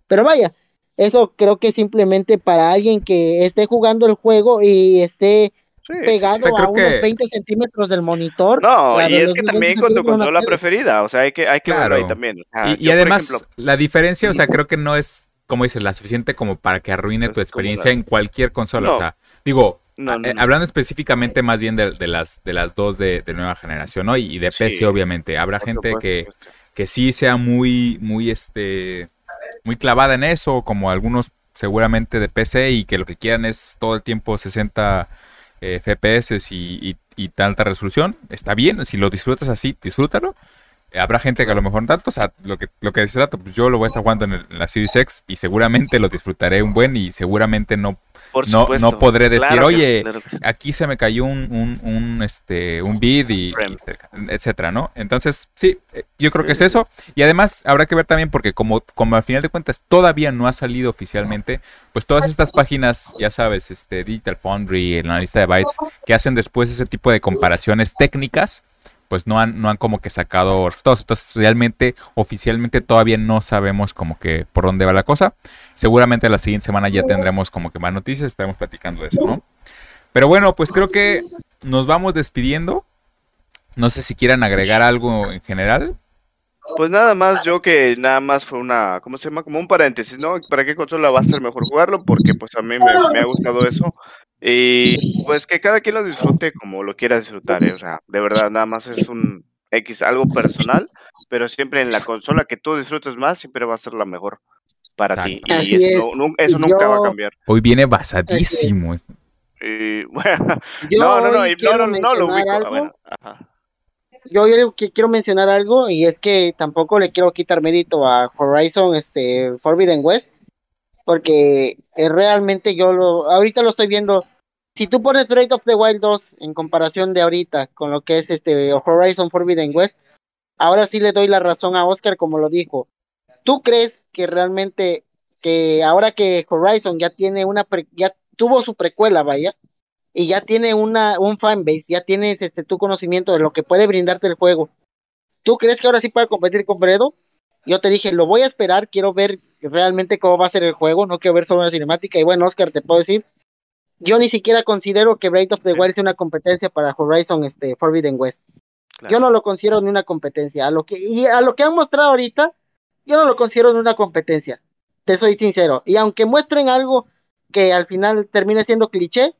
pero vaya, eso creo que simplemente para alguien que esté jugando el juego y esté pegado a unos 20 centímetros del monitor. No, y es que también con tu consola preferida, o sea, hay que, hay que verlo ahí también. y, además, la diferencia, o sea, creo que no es, como dices, la suficiente como para que arruine tu experiencia en cualquier consola. O sea, digo, eh, hablando específicamente más bien de, las, de las dos de, nueva generación, ¿no? Y, de PC, obviamente. Habrá gente que, que sí sea muy, muy, este muy clavada en eso, como algunos seguramente de PC y que lo que quieran es todo el tiempo 60 eh, FPS y, y, alta resolución, está bien, si lo disfrutas así, disfrútalo. Habrá gente que a lo mejor no tanto, o sea, lo que, lo que dice pues yo lo voy a estar jugando en, la Series X y seguramente lo disfrutaré un buen y seguramente no no, no podré decir, oye, aquí se me cayó un, un, un este, un bid y, etcétera, ¿no? Entonces, sí, eh, yo creo que es eso. Y además habrá que ver también porque como, como al final de cuentas todavía no ha salido oficialmente, pues todas estas páginas, ya sabes, este Digital Foundry, el analista de bytes, que hacen después ese tipo de comparaciones técnicas, pues no han, no han como que sacado resultados. Entonces, realmente, oficialmente todavía no sabemos como que por dónde va la cosa. Seguramente la siguiente semana ya tendremos como que más noticias, estaremos platicando de eso, ¿no? Pero bueno, pues creo que nos vamos despidiendo. No sé si quieran agregar algo en general. Pues nada más, yo que nada más fue una, ¿cómo se llama? Como un paréntesis, ¿no? ¿Para qué consola va a ser mejor jugarlo? Porque pues a mí me, ha gustado eso. Y pues que cada quien lo disfrute como lo quiera disfrutar, ¿eh? O sea, de verdad, nada más es un X, algo personal, pero siempre en la consola que tú disfrutes más, siempre va a ser la mejor para ti. Y eso, nunca va a cambiar. Hoy viene basadísimo. Y, bueno, no, no, no, no, no, lo ubico. Bueno, ajá yo, quiero mencionar algo y es que tampoco le quiero quitar mérito a Horizon este Forbidden West porque eh, realmente yo lo ahorita lo estoy viendo. Si tú pones Breath of the Wild 2 en comparación de ahorita con lo que es este Horizon Forbidden West ahora sí le doy la razón a Oscar como lo dijo. ¿tú crees que realmente que ahora que Horizon ya tiene una ya tuvo su precuela vaya y ya tiene una, un fanbase, ya tienes este, tu conocimiento de lo que puede brindarte el juego. ¿Tú crees que ahora sí puede competir con Bredo? Yo te dije, lo voy a esperar, quiero ver realmente cómo va a ser el juego, no quiero ver solo una cinemática. Y bueno, Oscar, te puedo decir, yo ni siquiera considero que Breath of the Wild sea una competencia para Horizon este, Forbidden West. Yo no lo considero ni una competencia. A lo que, y a lo que han mostrado ahorita, yo no lo considero ni una competencia. Te soy sincero. Y aunque muestren algo que al final termine siendo cliché,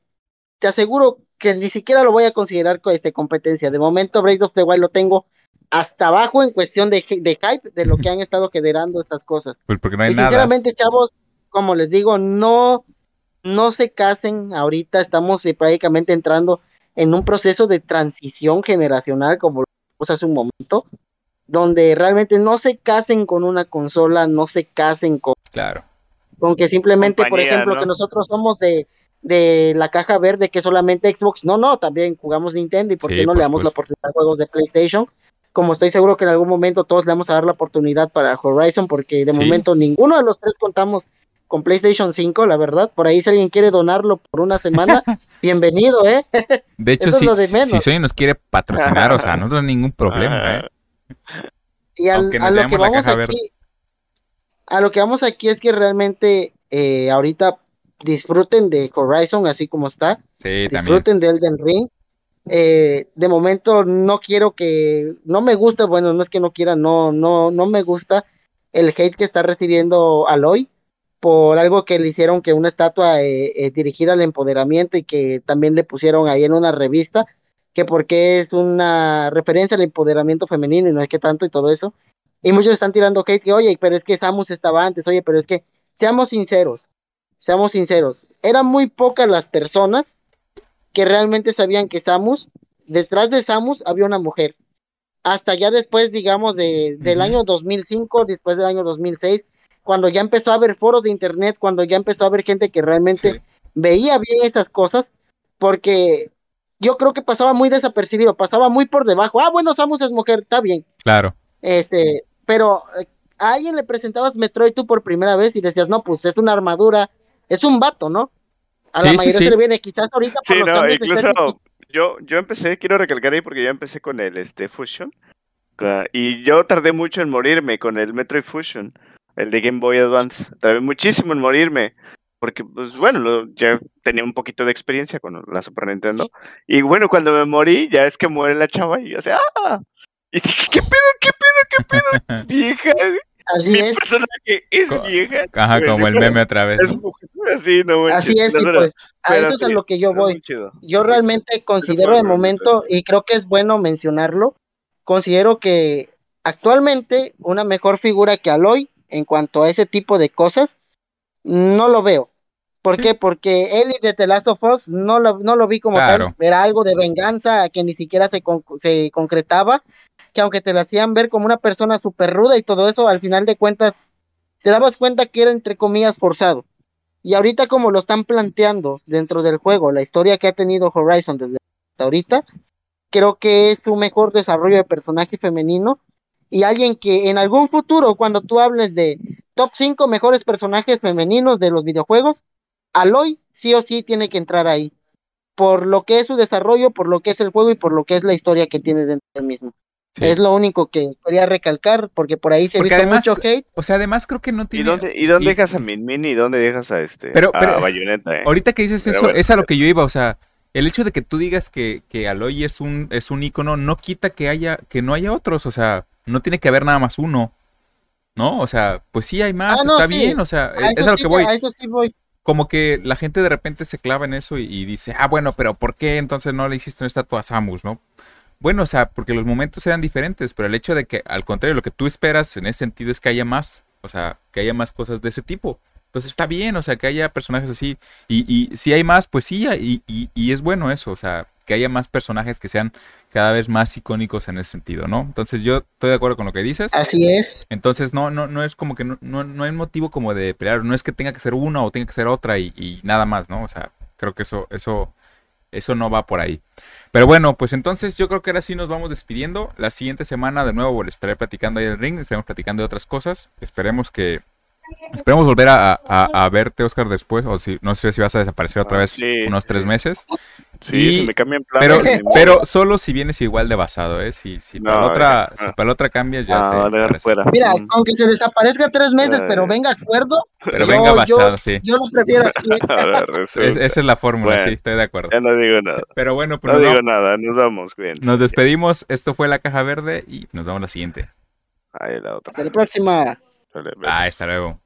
te aseguro que ni siquiera lo voy a considerar este, competencia. De momento, Breath of the Wild lo tengo hasta abajo en cuestión de, de hype de lo que han estado generando estas cosas. Pues porque no hay y sinceramente, chavos, como les digo, no, no se casen ahorita, estamos eh, prácticamente entrando en un proceso de transición generacional, como lo hace un momento, donde realmente no se casen con una consola, no se casen con... Claro. Con que simplemente, por ejemplo, que nosotros somos de, de la caja verde que solamente Xbox. No, no, también jugamos Nintendo y por qué no le damos la oportunidad a juegos de PlayStation. Como estoy seguro que en algún momento todos le vamos a dar la oportunidad para Horizon, porque de momento ninguno de los tres contamos con PlayStation 5, la verdad. Por ahí si alguien quiere donarlo por una semana, bienvenido, ¿eh? De hecho, si, si Sony nos quiere patrocinar, o sea, no tengo ningún problema, ¿eh? Y al- a lo que vamos aquí, a lo que vamos aquí es que realmente eh, ahorita disfruten de Horizon así como está, Sí, también. disfruten de Elden Ring. Eh, de momento no quiero que, no me gusta, bueno, no es que no quiera, no, no, no me gusta el hate que está recibiendo Aloy por algo que le hicieron que una estatua eh, eh, dirigida al empoderamiento y que también le pusieron ahí en una revista que porque es una referencia al empoderamiento femenino y no es que tanto y todo eso. Y muchos están tirando hate que, oye, pero es que Samus estaba antes, oye, pero es que, seamos sinceros, seamos sinceros, eran muy pocas las personas que realmente sabían que Samus, detrás de Samus había una mujer. Hasta ya después, digamos, de, del año 2005, después del año 2006, cuando ya empezó a haber foros de internet, cuando ya empezó a haber gente que realmente Sí. veía bien esas cosas, porque yo creo que pasaba muy desapercibido, pasaba muy por debajo. Ah, bueno, Samus es mujer, está bien. Claro. Este, pero eh, a alguien le presentabas Metroid tú por primera vez y decías, no, pues es una armadura, es un vato, ¿no? A la Sí, mayoría sí. se le viene, quizás ahorita por Sí, los no, cambios estéticos, incluso yo, yo empecé, quiero recalcar ahí porque yo empecé con el este Fusion. Y yo tardé mucho en morirme con el Metroid Fusion, el de Game Boy Advance. Tardé muchísimo en morirme. Porque, pues bueno, lo- ya tenía un poquito de experiencia con la Super Nintendo. Y bueno, cuando me morí, ya es que muere la chava y yo, o sea, ¡ah! Y dije, ¿qué pedo, qué pedo, qué pedo? Vieja. Así Mi es, personaje es Co- vieja. Ajá, como el meme otra vez. Es mujer, así, no manches, así es, no, y pues a eso es a lo que yo voy. Yo realmente considero de momento, y creo que es bueno mencionarlo, considero que actualmente una mejor figura que Aloy en cuanto a ese tipo de cosas, no lo veo. ¿Por qué? Porque Ellie de The Last of Us no lo, no lo vi como Claro. tal, era algo de venganza que ni siquiera se, con- se concretaba, que aunque te la hacían ver como una persona súper ruda y todo eso, al final de cuentas te dabas cuenta que era entre comillas forzado. Y ahorita como lo están planteando dentro del juego, la historia que ha tenido Horizon desde hasta ahorita, creo que es su mejor desarrollo de personaje femenino y alguien que en algún futuro, cuando tú hables de top 5 mejores personajes femeninos de los videojuegos, Aloy sí o sí tiene que entrar ahí, por lo que es su desarrollo, por lo que es el juego y por lo que es la historia que tiene dentro del mismo. Sí. Es lo único que quería recalcar, porque por ahí se Porque visto además- mucho hate. O sea, además creo que no ¿Y tiene. dónde, ¿Y dónde y- dejas a Min Min y dónde dejas a este Pero- a Bayonetta, eh? Ahorita que dices Pero eso, bueno. es a lo que yo iba, o sea, el hecho de que tú digas que, que Aloy es un, es un ícono no quita que haya, que no haya otros, o sea, no tiene que haber nada más uno, ¿no? O sea, pues sí hay más, Ah, no, está sí. bien, o sea, A es a lo sí, que voy. a eso sí voy. Como que la gente de repente se clava en eso y, dice, ah, bueno, pero ¿por qué entonces no le hiciste una estatua a Samus, no? Bueno, o sea, porque los momentos eran diferentes, pero el hecho de que, al contrario, lo que tú esperas en ese sentido es que haya más, o sea, que haya más cosas de ese tipo. Entonces está bien, o sea, que haya personajes así. Y, si hay más, pues sí, y, y es bueno eso, o sea, que haya más personajes que sean cada vez más icónicos en ese sentido, ¿no? Entonces yo estoy de acuerdo con lo que dices. Así es. Entonces no, no, no es como que no, no, no hay motivo como de pelear, no es que tenga que ser una o tenga que ser otra y, y nada más, ¿no? O sea, creo que eso, eso, eso no va por ahí. Pero bueno, pues entonces yo creo que ahora sí nos vamos despidiendo. La siguiente semana de nuevo les estaré platicando ahí del ring, estaremos platicando de otras cosas. Esperemos que esperemos volver a, a- a verte, Oscar, después, o si no sé si vas a desaparecer otra Ah, vez sí, unos tres sí. meses. Sí, y- se me cambian Pero, planes. pero solo si vienes igual de basado, ¿eh? Si, si para la No, otra, deja- si para la otra cambias, ya Ah, te fuera. Mira, Mm. aunque se desaparezca tres meses, pero Ay. venga acuerdo, Pero Yo- venga yo- basado, sí. yo lo prefiero aquí. Ahora Es- esa es la fórmula, Bueno. sí, estoy de acuerdo. Ya no digo nada. Pero bueno, pues No nos, digo nada, nos vamos, cuídense. nos despedimos. Esto fue la caja verde y nos vemos la siguiente. Ahí la otra. Hasta la próxima. Ah, hasta luego.